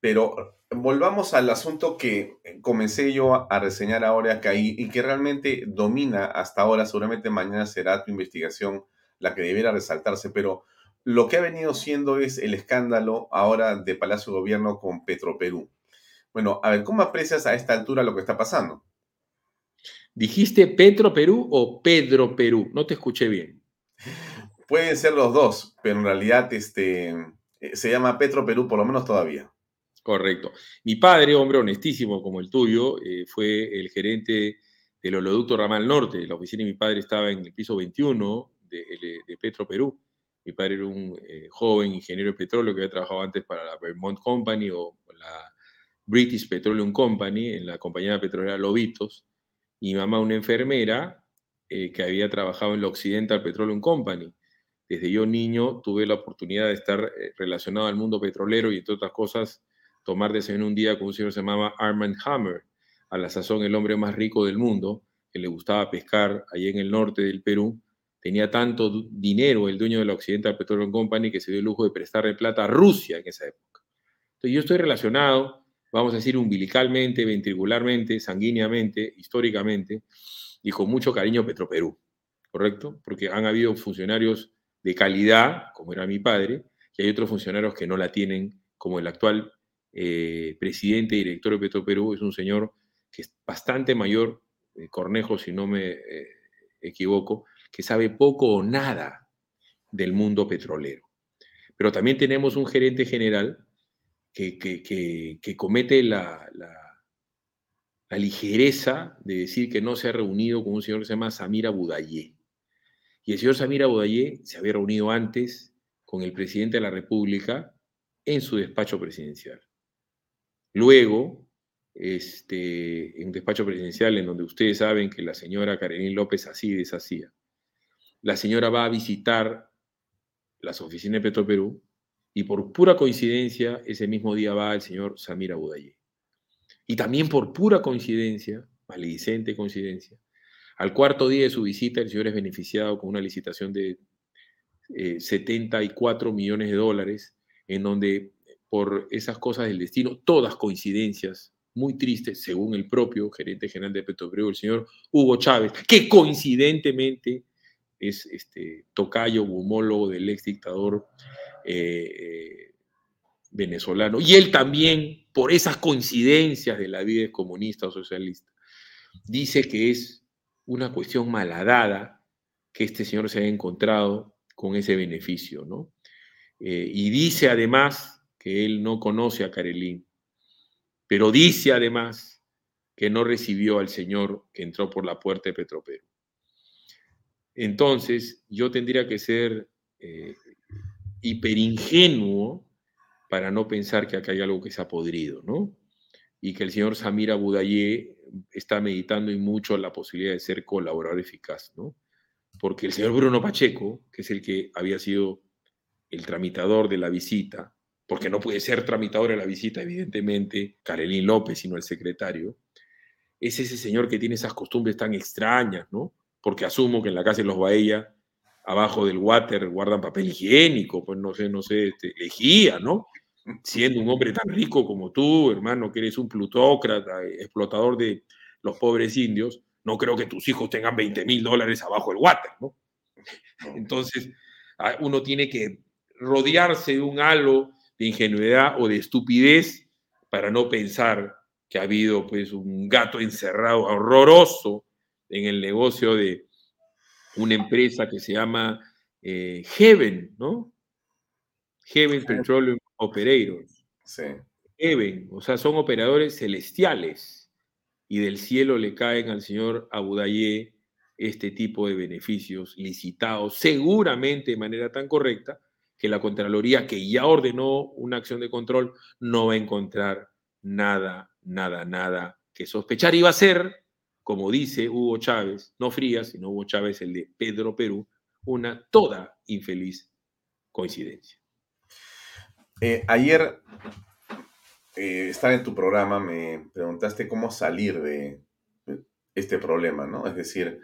pero volvamos al asunto que comencé yo a reseñar ahora que ahí y que realmente domina hasta ahora, seguramente mañana será tu investigación la que debiera resaltarse, pero lo que ha venido siendo es el escándalo ahora de Palacio de Gobierno con Petroperú. Bueno, a ver, ¿cómo aprecias a esta altura lo que está pasando?
¿Dijiste Petro Perú o Pedro Perú? No te escuché bien.
Pueden ser los dos, pero en realidad este, eh, se llama Petro Perú por lo menos todavía.
Correcto. Mi padre, hombre honestísimo como el tuyo, eh, fue el gerente del oleoducto Ramal Norte. La oficina de mi padre estaba en el piso 21 de, Petro Perú. Mi padre era un eh, joven ingeniero de petróleo que había trabajado antes para la Vermont Company o la British Petroleum Company, en la compañía petrolera Lobitos. Mi mamá, una enfermera eh, que había trabajado en la Occidental Petroleum Company. Desde yo niño tuve la oportunidad de estar relacionado al mundo petrolero y, entre otras cosas, tomar desayuno un día con un señor que se llamaba Armand Hammer, a la sazón el hombre más rico del mundo, que le gustaba pescar allá en el norte del Perú. Tenía tanto dinero el dueño de la Occidental Petroleum Company que se dio el lujo de prestarle plata a Rusia en esa época. Entonces yo estoy relacionado, vamos a decir, umbilicalmente, ventricularmente, sanguíneamente, históricamente, y con mucho cariño a Petroperú, ¿correcto? Porque han habido funcionarios de calidad, como era mi padre, y hay otros funcionarios que no la tienen, como el actual eh, presidente y director de Petroperú, es un señor que es bastante mayor, eh, Cornejo, si no me eh, equivoco, que sabe poco o nada del mundo petrolero. Pero también tenemos un gerente general que, que, comete la, la, ligereza de decir que no se ha reunido con un señor que se llama Samira Budayé. Y el señor Samira Budayé se había reunido antes con el presidente de la República en su despacho presidencial. Luego, este, en un despacho presidencial en donde ustedes saben que la señora Karenín López así deshacía. La señora va a visitar las oficinas de Petroperú y por pura coincidencia ese mismo día va el señor Samir Abudayé. Y también por pura coincidencia, maledicente coincidencia, al cuarto día de su visita el señor es beneficiado con una licitación de 74 eh, millones de dólares en donde por esas cosas del destino, todas coincidencias, muy tristes, según el propio gerente general de Petrobreo, el señor Hugo Chávez, que coincidentemente es este, tocayo homólogo del ex dictador eh, venezolano. Y él también, por esas coincidencias de la vida comunista o socialista, dice que es una cuestión malhadada que este señor se haya encontrado con ese beneficio, ¿no? Eh, y dice además que él no conoce a Carelín, pero dice además que no recibió al señor que entró por la puerta de Petropero. Entonces, yo tendría que ser eh, hiperingenuo para no pensar que acá hay algo que se ha podrido, ¿no? Y que el señor Samir Abudayé está meditando y mucho la posibilidad de ser colaborador eficaz, ¿no? Porque el señor Bruno Pacheco, que es el que había sido el tramitador de la visita, porque no puede ser tramitador de la visita, evidentemente, Carolín López, sino el secretario, es ese señor que tiene esas costumbres tan extrañas, ¿no? Porque asumo que en la casa de los Baella, abajo del water, guardan papel higiénico, pues no sé, no sé, este, lejía, ¿no? Siendo un hombre tan rico como tú, hermano, que eres un plutócrata, explotador de los pobres indios, no creo que tus hijos tengan 20 mil dólares abajo del water, ¿no? Entonces, ah, uno tiene que rodearse de un halo de ingenuidad o de estupidez para no pensar que ha habido pues un gato encerrado horroroso en el negocio de una empresa que se llama eh, Heaven, ¿no? Heaven Petroleum Operators.
Sí.
Heaven, o sea, son operadores celestiales y del cielo le caen al señor Abudayé este tipo de beneficios licitados seguramente de manera tan correcta que la Contraloría, que ya ordenó una acción de control, no va a encontrar nada, nada, nada que sospechar. Y va a ser, como dice Hugo Chávez, no Frías, sino Hugo Chávez, el de Pedro Perú, una toda infeliz coincidencia.
Eh, ayer eh, estaba en tu programa, me preguntaste cómo salir de este problema, ¿no? Es decir,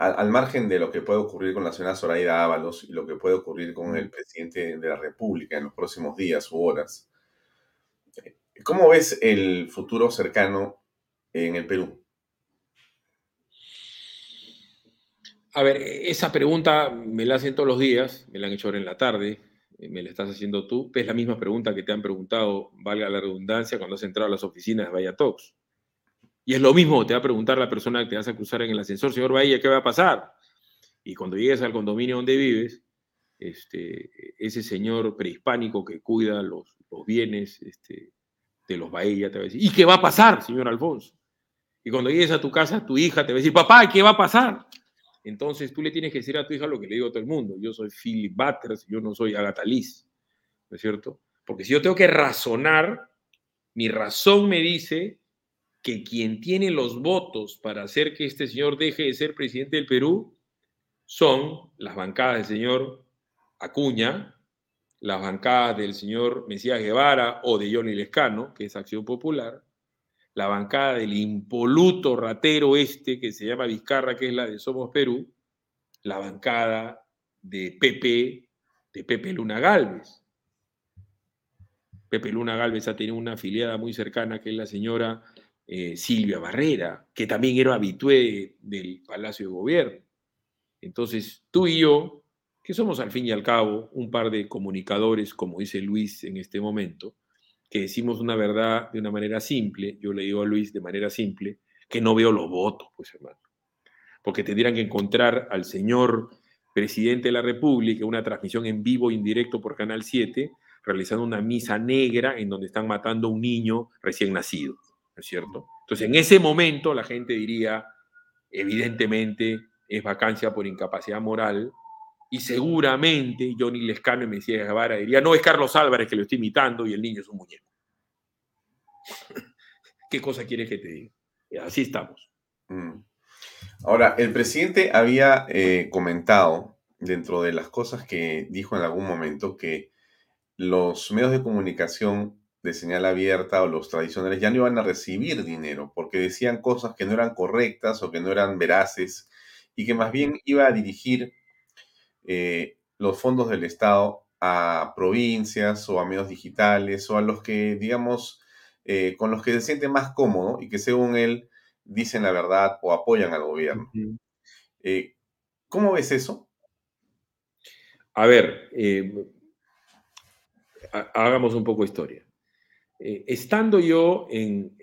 al, margen de lo que puede ocurrir con la señora Zoraida Ábalos y lo que puede ocurrir con el presidente de la República en los próximos días u horas, eh, ¿cómo ves el futuro cercano en el Perú?
A ver, esa pregunta me la hacen todos los días, me la han hecho ahora en la tarde, eh, me la estás haciendo tú. Es la misma pregunta que te han preguntado, valga la redundancia, cuando has entrado a las oficinas de Vaya Talks. Y es lo mismo, te va a preguntar la persona que te vas a cruzar en el ascensor, señor Bahía, ¿qué va a pasar? Y cuando llegues al condominio donde vives, este, ese señor prehispánico que cuida los, bienes este, de los Bahía te va a decir, ¿y qué va a pasar, señor Alfonso? Y cuando llegues a tu casa, tu hija te va a decir, papá, ¿qué va a pasar? Entonces tú le tienes que decir a tu hija lo que le digo a todo el mundo. Yo soy Philip Butters, yo no soy Agatha Liz, ¿no es cierto? Porque si yo tengo que razonar, mi razón me dice que quien tiene los votos para hacer que este señor deje de ser presidente del Perú son las bancadas del señor Acuña, las bancadas del señor Mesías Guevara o de Johnny Lescano, que es Acción Popular, la bancada del impoluto ratero este que se llama Vizcarra, que es la de Somos Perú, la bancada de Pepe, de Pepe Luna Galvez. Pepe Luna Galvez ha tenido una afiliada muy cercana que es la señora eh, Silvia Barrera, que también era habitué del Palacio de Gobierno. Entonces, tú y yo, que somos al fin y al cabo un par de comunicadores, como dice Luis en este momento, que decimos una verdad de una manera simple, yo le digo a Luis de manera simple, que no veo los votos, pues hermano. Porque tendrían que encontrar al señor presidente de la República una transmisión en vivo, indirecto por Canal 7, realizando una misa negra en donde están matando a un niño recién nacido es cierto? Entonces, en ese momento la gente diría, evidentemente, es vacancia por incapacidad moral, y seguramente Johnny Lescano y Mesías Guevara diría, no, es Carlos Álvarez que lo está imitando y el niño es un muñeco. ¿Qué cosa quieres que te diga? Así estamos.
Mm. Ahora, el presidente había eh, comentado, dentro de las cosas que dijo en algún momento, que los medios de comunicación de señal abierta o los tradicionales ya no iban a recibir dinero porque decían cosas que no eran correctas o que no eran veraces y que más bien iba a dirigir eh, los fondos del Estado a provincias o a medios digitales o a los que, digamos, eh, con los que se siente más cómodo y que según él dicen la verdad o apoyan al gobierno. Eh, ¿Cómo ves eso?
A ver, hagamos un poco de historia. Eh, estando yo en,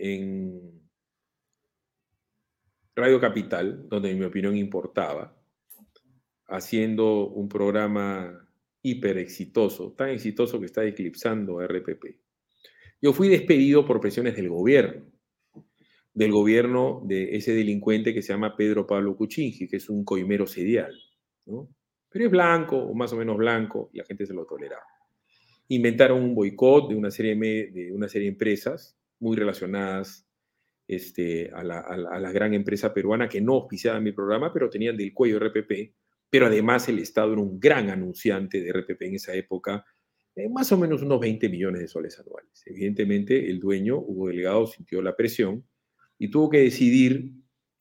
Radio Capital, donde en mi opinión importaba, haciendo un programa hiper exitoso, tan exitoso que está eclipsando a RPP. Yo fui despedido por presiones del gobierno, del gobierno de ese delincuente que se llama Pedro Pablo Cuchingi, que es un coimero serial, Pero es blanco, o más o menos blanco, y la gente se lo toleraba inventaron un boicot de una serie de, una serie de empresas muy relacionadas este, a, la, gran empresa peruana que no auspiciaba mi programa, pero tenían del cuello RPP, pero además el Estado era un gran anunciante de RPP en esa época, más o menos unos 20 millones de soles anuales. Evidentemente, el dueño, Hugo Delegado, sintió la presión y tuvo que decidir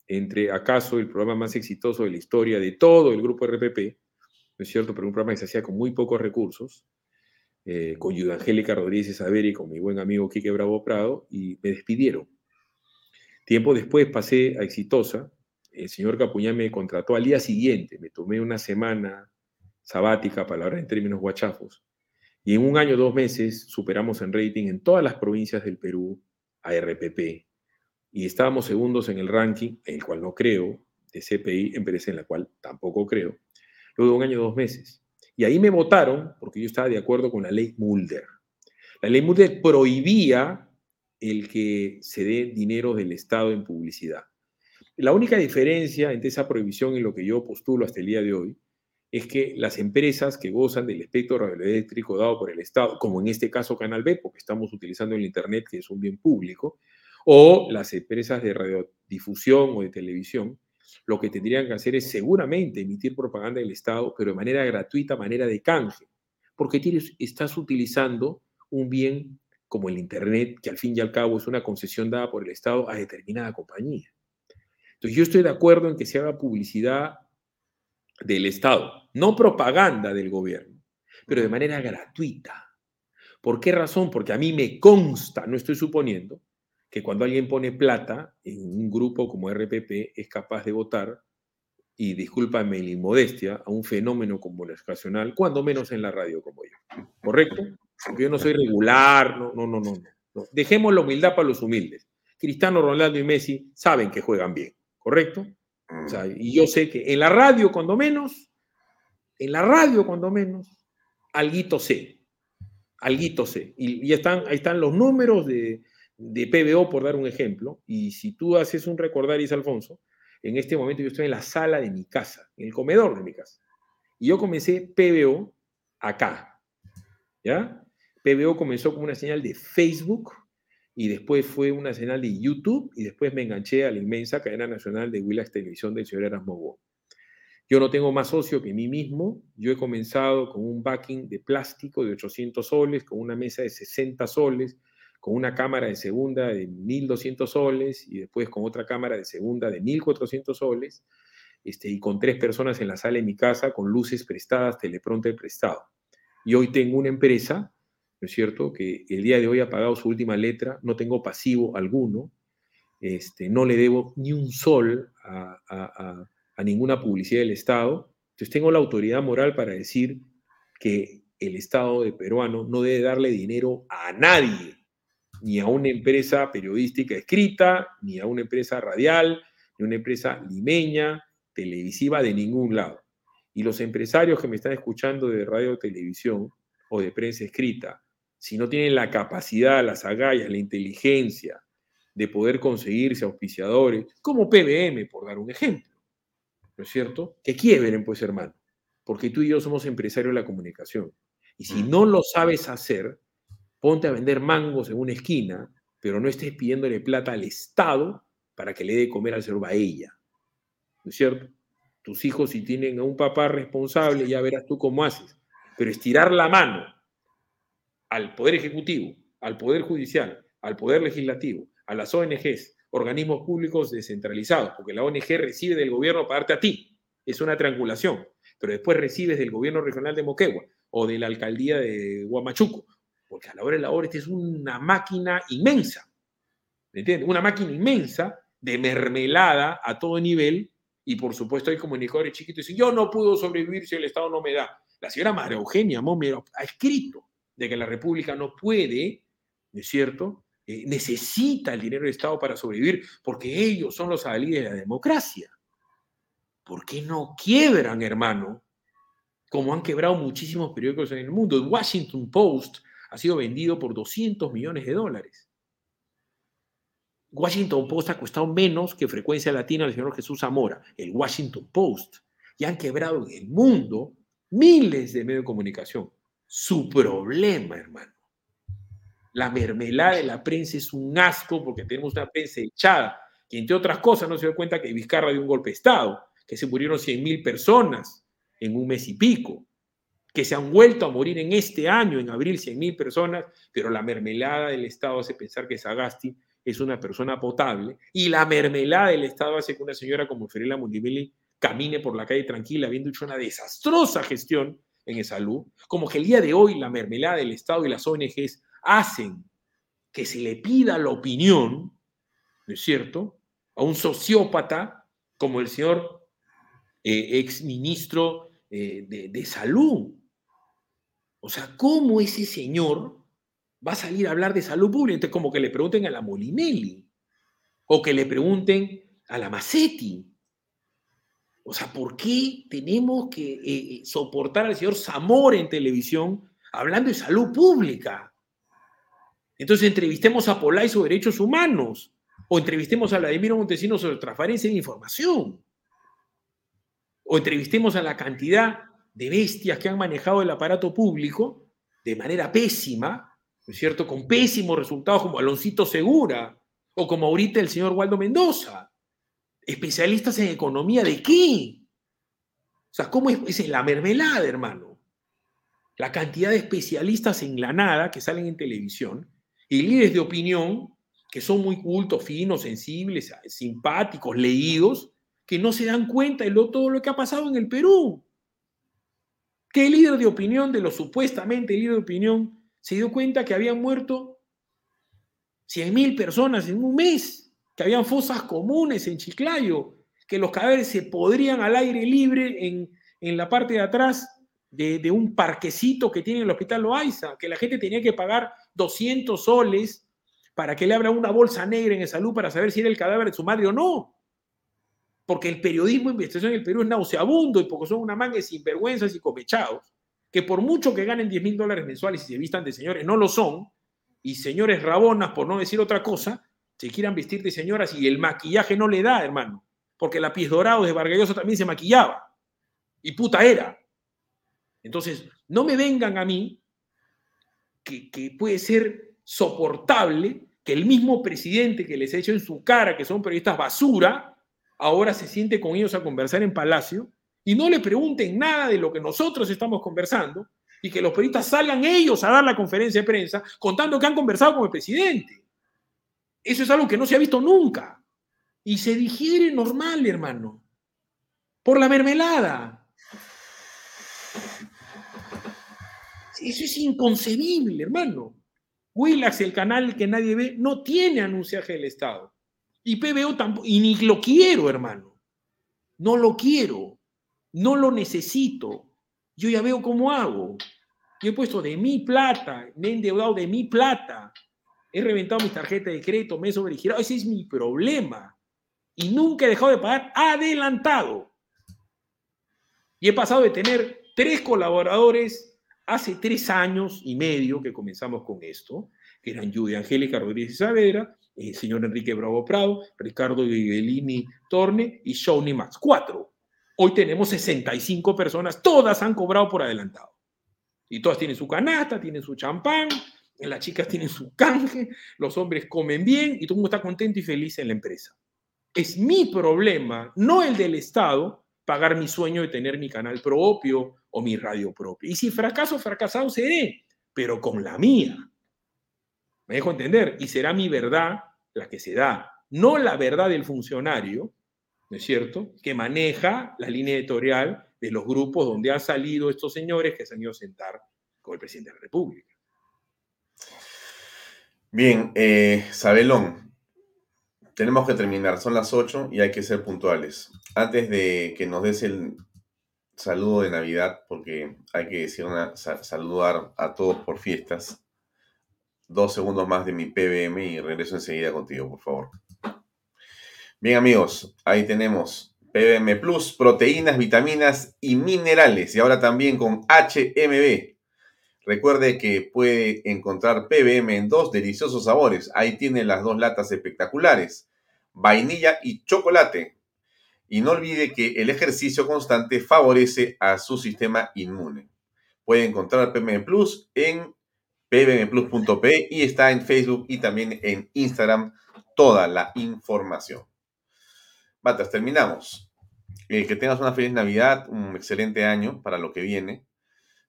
entre acaso el programa más exitoso de la historia de todo el grupo RPP, ¿no es cierto? Pero un programa que se hacía con muy pocos recursos, eh, con Angélica Rodríguez Saveri con mi buen amigo Quique Bravo Prado, y me despidieron. Tiempo después pasé a Exitosa, el señor Capuñá me contrató al día siguiente, me tomé una semana sabática, para hablar en términos guachafos, y en un año, dos meses, superamos en rating en todas las provincias del Perú a RPP, y estábamos segundos en el ranking, en el cual no creo, de CPI, empresa en la cual tampoco creo, luego de un año, dos meses. Y ahí me votaron porque yo estaba de acuerdo con la ley Mulder. La ley Mulder prohibía el que se dé dinero del Estado en publicidad. La única diferencia entre esa prohibición y lo que yo postulo hasta el día de hoy es que las empresas que gozan del espectro radioeléctrico dado por el Estado, como en este caso Canal B, porque estamos utilizando el Internet, que es un bien público, o las empresas de radiodifusión o de televisión, lo que tendrían que hacer es seguramente emitir propaganda del Estado, pero de manera gratuita, manera de canje, porque estás utilizando un bien como el Internet, que al fin y al cabo es una concesión dada por el Estado a determinada compañía. Entonces yo estoy de acuerdo en que se haga publicidad del Estado, no propaganda del gobierno, pero de manera gratuita. ¿Por qué razón? Porque a mí me consta, no estoy suponiendo, que cuando alguien pone plata en un grupo como RPP es capaz de votar, y discúlpame la inmodestia, a un fenómeno como el ocasional, cuando menos en la radio como yo. ¿Correcto? Porque yo no soy regular, no, no, no, no. no. Dejemos la humildad para los humildes. Cristiano Ronaldo y Messi saben que juegan bien, ¿correcto? O sea, y yo sé que en la radio, cuando menos, en la radio, cuando menos, alguito sé. Alguito sé. Y, y están, ahí están los números de, de PBO, por dar un ejemplo, y si tú haces un recordaris, Alfonso, en este momento yo estoy en la sala de mi casa, en el comedor de mi casa. Y yo comencé PBO acá. ¿Ya? PBO comenzó como una señal de Facebook y después fue una señal de YouTube y después me enganché a la inmensa cadena nacional de Willax Televisión del señor Erasmo Yo no tengo más socio que mí mismo. Yo he comenzado con un backing de plástico de 800 soles, con una mesa de 60 soles, con una cámara de segunda de 1.200 soles y después con otra cámara de segunda de 1.400 soles, este, y con tres personas en la sala de mi casa con luces prestadas, teleprompter prestado. Y hoy tengo una empresa, ¿no es cierto?, que el día de hoy ha pagado su última letra, no tengo pasivo alguno, este, no le debo ni un sol a, a ninguna publicidad del Estado, entonces tengo la autoridad moral para decir que el Estado de peruano no debe darle dinero a nadie ni a una empresa periodística escrita, ni a una empresa radial, ni a una empresa limeña, televisiva, de ningún lado. Y los empresarios que me están escuchando de radio o televisión o de prensa escrita, si no tienen la capacidad, las agallas, la inteligencia de poder conseguirse auspiciadores, como PBM, por dar un ejemplo, ¿no es cierto? Que quiebren, pues, hermano, porque tú y yo somos empresarios de la comunicación. Y si mm. no lo sabes hacer, ponte a vender mangos en una esquina pero no estés pidiéndole plata al Estado para que le dé comer al señor Baella. ¿No es cierto? Tus hijos, si tienen a un papá responsable, ya verás tú cómo haces. Pero estirar la mano al Poder Ejecutivo, al Poder Judicial, al Poder Legislativo, a las ONGs, organismos públicos descentralizados, porque la ONG recibe del gobierno para darte a ti. Es una triangulación. Pero después recibes del gobierno regional de Moquegua o de la alcaldía de Huamachuco. Porque a la hora de la hora esta es una máquina inmensa. ¿Me entiendes? Una máquina inmensa de mermelada a todo nivel. Y por supuesto hay comunicadores chiquitos y dicen, yo no puedo sobrevivir si el Estado no me da. La señora María Eugenia Momero ha escrito de que la República no puede, ¿no es cierto? Eh, necesita el dinero del Estado para sobrevivir porque ellos son los alíes de la democracia. ¿Por qué no quiebran, hermano? Como han quebrado muchísimos periódicos en el mundo. El Washington Post ha sido vendido por 200 millones de dólares. Washington Post ha costado menos que Frecuencia Latina del señor Jesús Zamora, el Washington Post. Y han quebrado en el mundo miles de medios de comunicación. Su problema, hermano. La mermelada de la prensa es un asco porque tenemos una prensa echada, que entre otras cosas no se dio cuenta que Vizcarra dio un golpe de Estado, que se murieron 100 mil personas en un mes y pico, que se han vuelto a morir en este año, en abril, 100 mil personas, pero la mermelada del Estado hace pensar que Sagasti es una persona potable y la mermelada del Estado hace que una señora como Ferela Mundivelli camine por la calle tranquila, habiendo hecho una desastrosa gestión en salud, como que el día de hoy la mermelada del Estado y las ONGs hacen que se le pida la opinión, ¿no es cierto?, a un sociópata como el señor eh, ex ministro eh, de, de salud. O sea, ¿cómo ese señor va a salir a hablar de salud pública? Entonces, como que le pregunten a la Molinelli o que le pregunten a la Macetti. O sea, ¿por qué tenemos que eh, eh, soportar al señor Zamora en televisión hablando de salud pública? Entonces entrevistemos a Polay sobre derechos humanos o entrevistemos a Vladimir Montesinos sobre transparencia de información o entrevistemos a la cantidad de bestias que han manejado el aparato público de manera pésima, ¿no es cierto? Con pésimos resultados como Aloncito Segura o como ahorita el señor Waldo Mendoza. ¿Especialistas en economía de qué? O sea, ¿cómo es, es la mermelada, hermano? La cantidad de especialistas en la nada que salen en televisión y líderes de opinión que son muy cultos, finos, sensibles, simpáticos, leídos, que no se dan cuenta de todo lo que ha pasado en el Perú. ¿Qué líder de opinión, de lo supuestamente líder de opinión, se dio cuenta que habían muerto 100.000 personas en un mes, que habían fosas comunes en Chiclayo, que los cadáveres se podrían al aire libre en, en la parte de atrás de, de, un parquecito que tiene el Hospital Loaiza, que la gente tenía que pagar 200 soles para que le abra una bolsa negra en el salud para saber si era el cadáver de su madre o no porque el periodismo de investigación en el Perú es nauseabundo y porque son una manga de sinvergüenzas y copechados, que por mucho que ganen 10 mil dólares mensuales y se vistan de señores, no lo son, y señores rabonas, por no decir otra cosa, se quieran vestir de señoras y el maquillaje no le da, hermano, porque la pies dorado de Vargallosa también se maquillaba, y puta era. Entonces, no me vengan a mí que, puede ser soportable que el mismo presidente que les ha hecho en su cara que son periodistas basura, ahora se siente con ellos a conversar en Palacio y no le pregunten nada de lo que nosotros estamos conversando y que los periodistas salgan ellos a dar la conferencia de prensa contando que han conversado con el presidente. Eso es algo que no se ha visto nunca. Y se digiere normal, hermano. Por la mermelada. Eso es inconcebible, hermano. Willax, el canal que nadie ve, no tiene anunciaje del Estado. Y PBO tampoco, y ni lo quiero, hermano. No lo quiero. No lo necesito. Yo ya veo cómo hago. Yo he puesto de mi plata, me he endeudado de mi plata. He reventado mi tarjeta de crédito, me he sobregirado. Ese es mi problema. Y nunca he dejado de pagar adelantado. Y he pasado de tener tres colaboradores hace tres años y medio que comenzamos con esto, que eran Judy Angélica Rodríguez Saavedra, el señor Enrique Bravo Prado, Ricardo Guigelini Torne y Shawnee Max. Cuatro. Hoy tenemos 65 personas, todas han cobrado por adelantado. Y todas tienen su canasta, tienen su champán, las chicas tienen su canje, los hombres comen bien y todo el mundo está contento y feliz en la empresa. Es mi problema, no el del Estado, pagar mi sueño de tener mi canal propio o mi radio propia. Y si fracaso, fracasado seré, pero con la mía. Me dejo entender, y será mi verdad la que se da, no la verdad del funcionario, ¿no es cierto?, que maneja la línea editorial de los grupos donde han salido estos señores que se han ido a sentar con el presidente de la República.
Bien, eh, Sabelón, tenemos que terminar, son las 8 y hay que ser puntuales. Antes de que nos des el saludo de Navidad, porque hay que decir una, saludar a todos por fiestas, dos segundos más de mi PBM y regreso enseguida contigo, por favor. Bien amigos, ahí tenemos PBM Plus, proteínas, vitaminas y minerales. Y ahora también con HMB. Recuerde que puede encontrar PBM en dos deliciosos sabores. Ahí tiene las dos latas espectaculares, vainilla y chocolate. Y no olvide que el ejercicio constante favorece a su sistema inmune. Puede encontrar PBM Plus en pbmplus.p y está en Facebook y también en Instagram toda la información. Batas, terminamos. Eh, que tengas una feliz Navidad, un excelente año para lo que viene.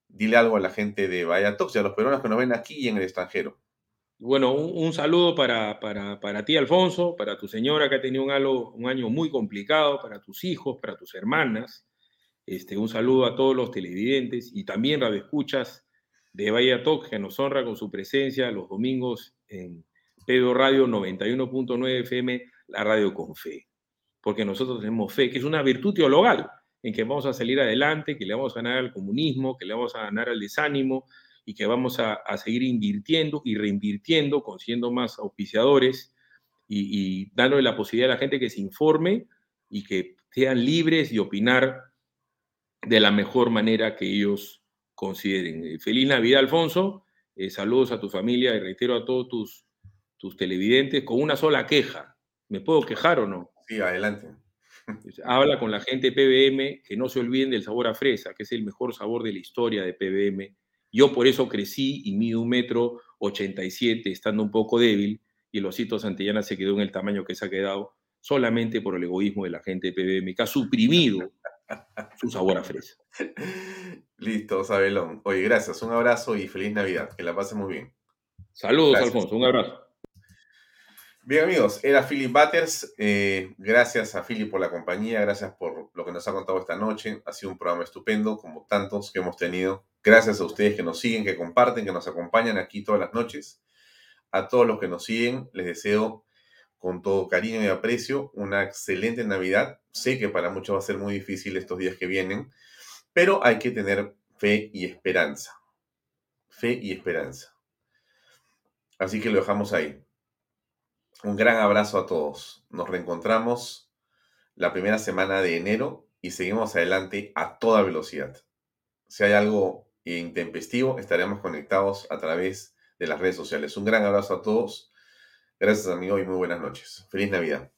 Dile algo a la gente de Vallatox y a los peruanos que nos ven aquí y en el extranjero.
Bueno, un, saludo para, para, ti, Alfonso, para tu señora que ha tenido un, un año muy complicado, para tus hijos, para tus hermanas. Este, un saludo a todos los televidentes y también radioescuchas de Bahía Talk, que nos honra con su presencia los domingos en Pedro Radio 91.9 FM, la radio con fe. Porque nosotros tenemos fe, que es una virtud teologal, en que vamos a salir adelante, que le vamos a ganar al comunismo, que le vamos a ganar al desánimo y que vamos a, seguir invirtiendo y reinvirtiendo, consiguiendo más auspiciadores y, y dándole la posibilidad a la gente que se informe y que sean libres de opinar de la mejor manera que ellos consideren. Eh, feliz Navidad, Alfonso. Eh, saludos a tu familia y reitero a todos tus, tus televidentes con una sola queja. ¿Me puedo quejar o no?
Sí, adelante.
Habla con la gente de PBM que no se olviden del sabor a fresa, que es el mejor sabor de la historia de PBM. Yo por eso crecí y mido un metro ochenta y siete, estando un poco débil, y el osito Santillana se quedó en el tamaño que se ha quedado solamente por el egoísmo de la gente de PBM, que ha suprimido su sabor a fresa.
Listo, Sabelón. Oye, gracias, un abrazo y feliz Navidad. Que la pasen muy bien.
Saludos, Alfonso, un abrazo.
Bien, amigos, era Philip Butters. Eh, gracias a Philip por la compañía, gracias por lo que nos ha contado esta noche. Ha sido un programa estupendo, como tantos que hemos tenido. Gracias a ustedes que nos siguen, que comparten, que nos acompañan aquí todas las noches. A todos los que nos siguen, les deseo con todo cariño y aprecio una excelente Navidad. Sé que para muchos va a ser muy difícil estos días que vienen, pero hay que tener fe y esperanza. Fe y esperanza. Así que lo dejamos ahí. Un gran abrazo a todos. Nos reencontramos la primera semana de enero y seguimos adelante a toda velocidad. Si hay algo intempestivo, estaremos conectados a través de las redes sociales. Un gran abrazo a todos. Gracias amigo y muy buenas noches. Feliz Navidad.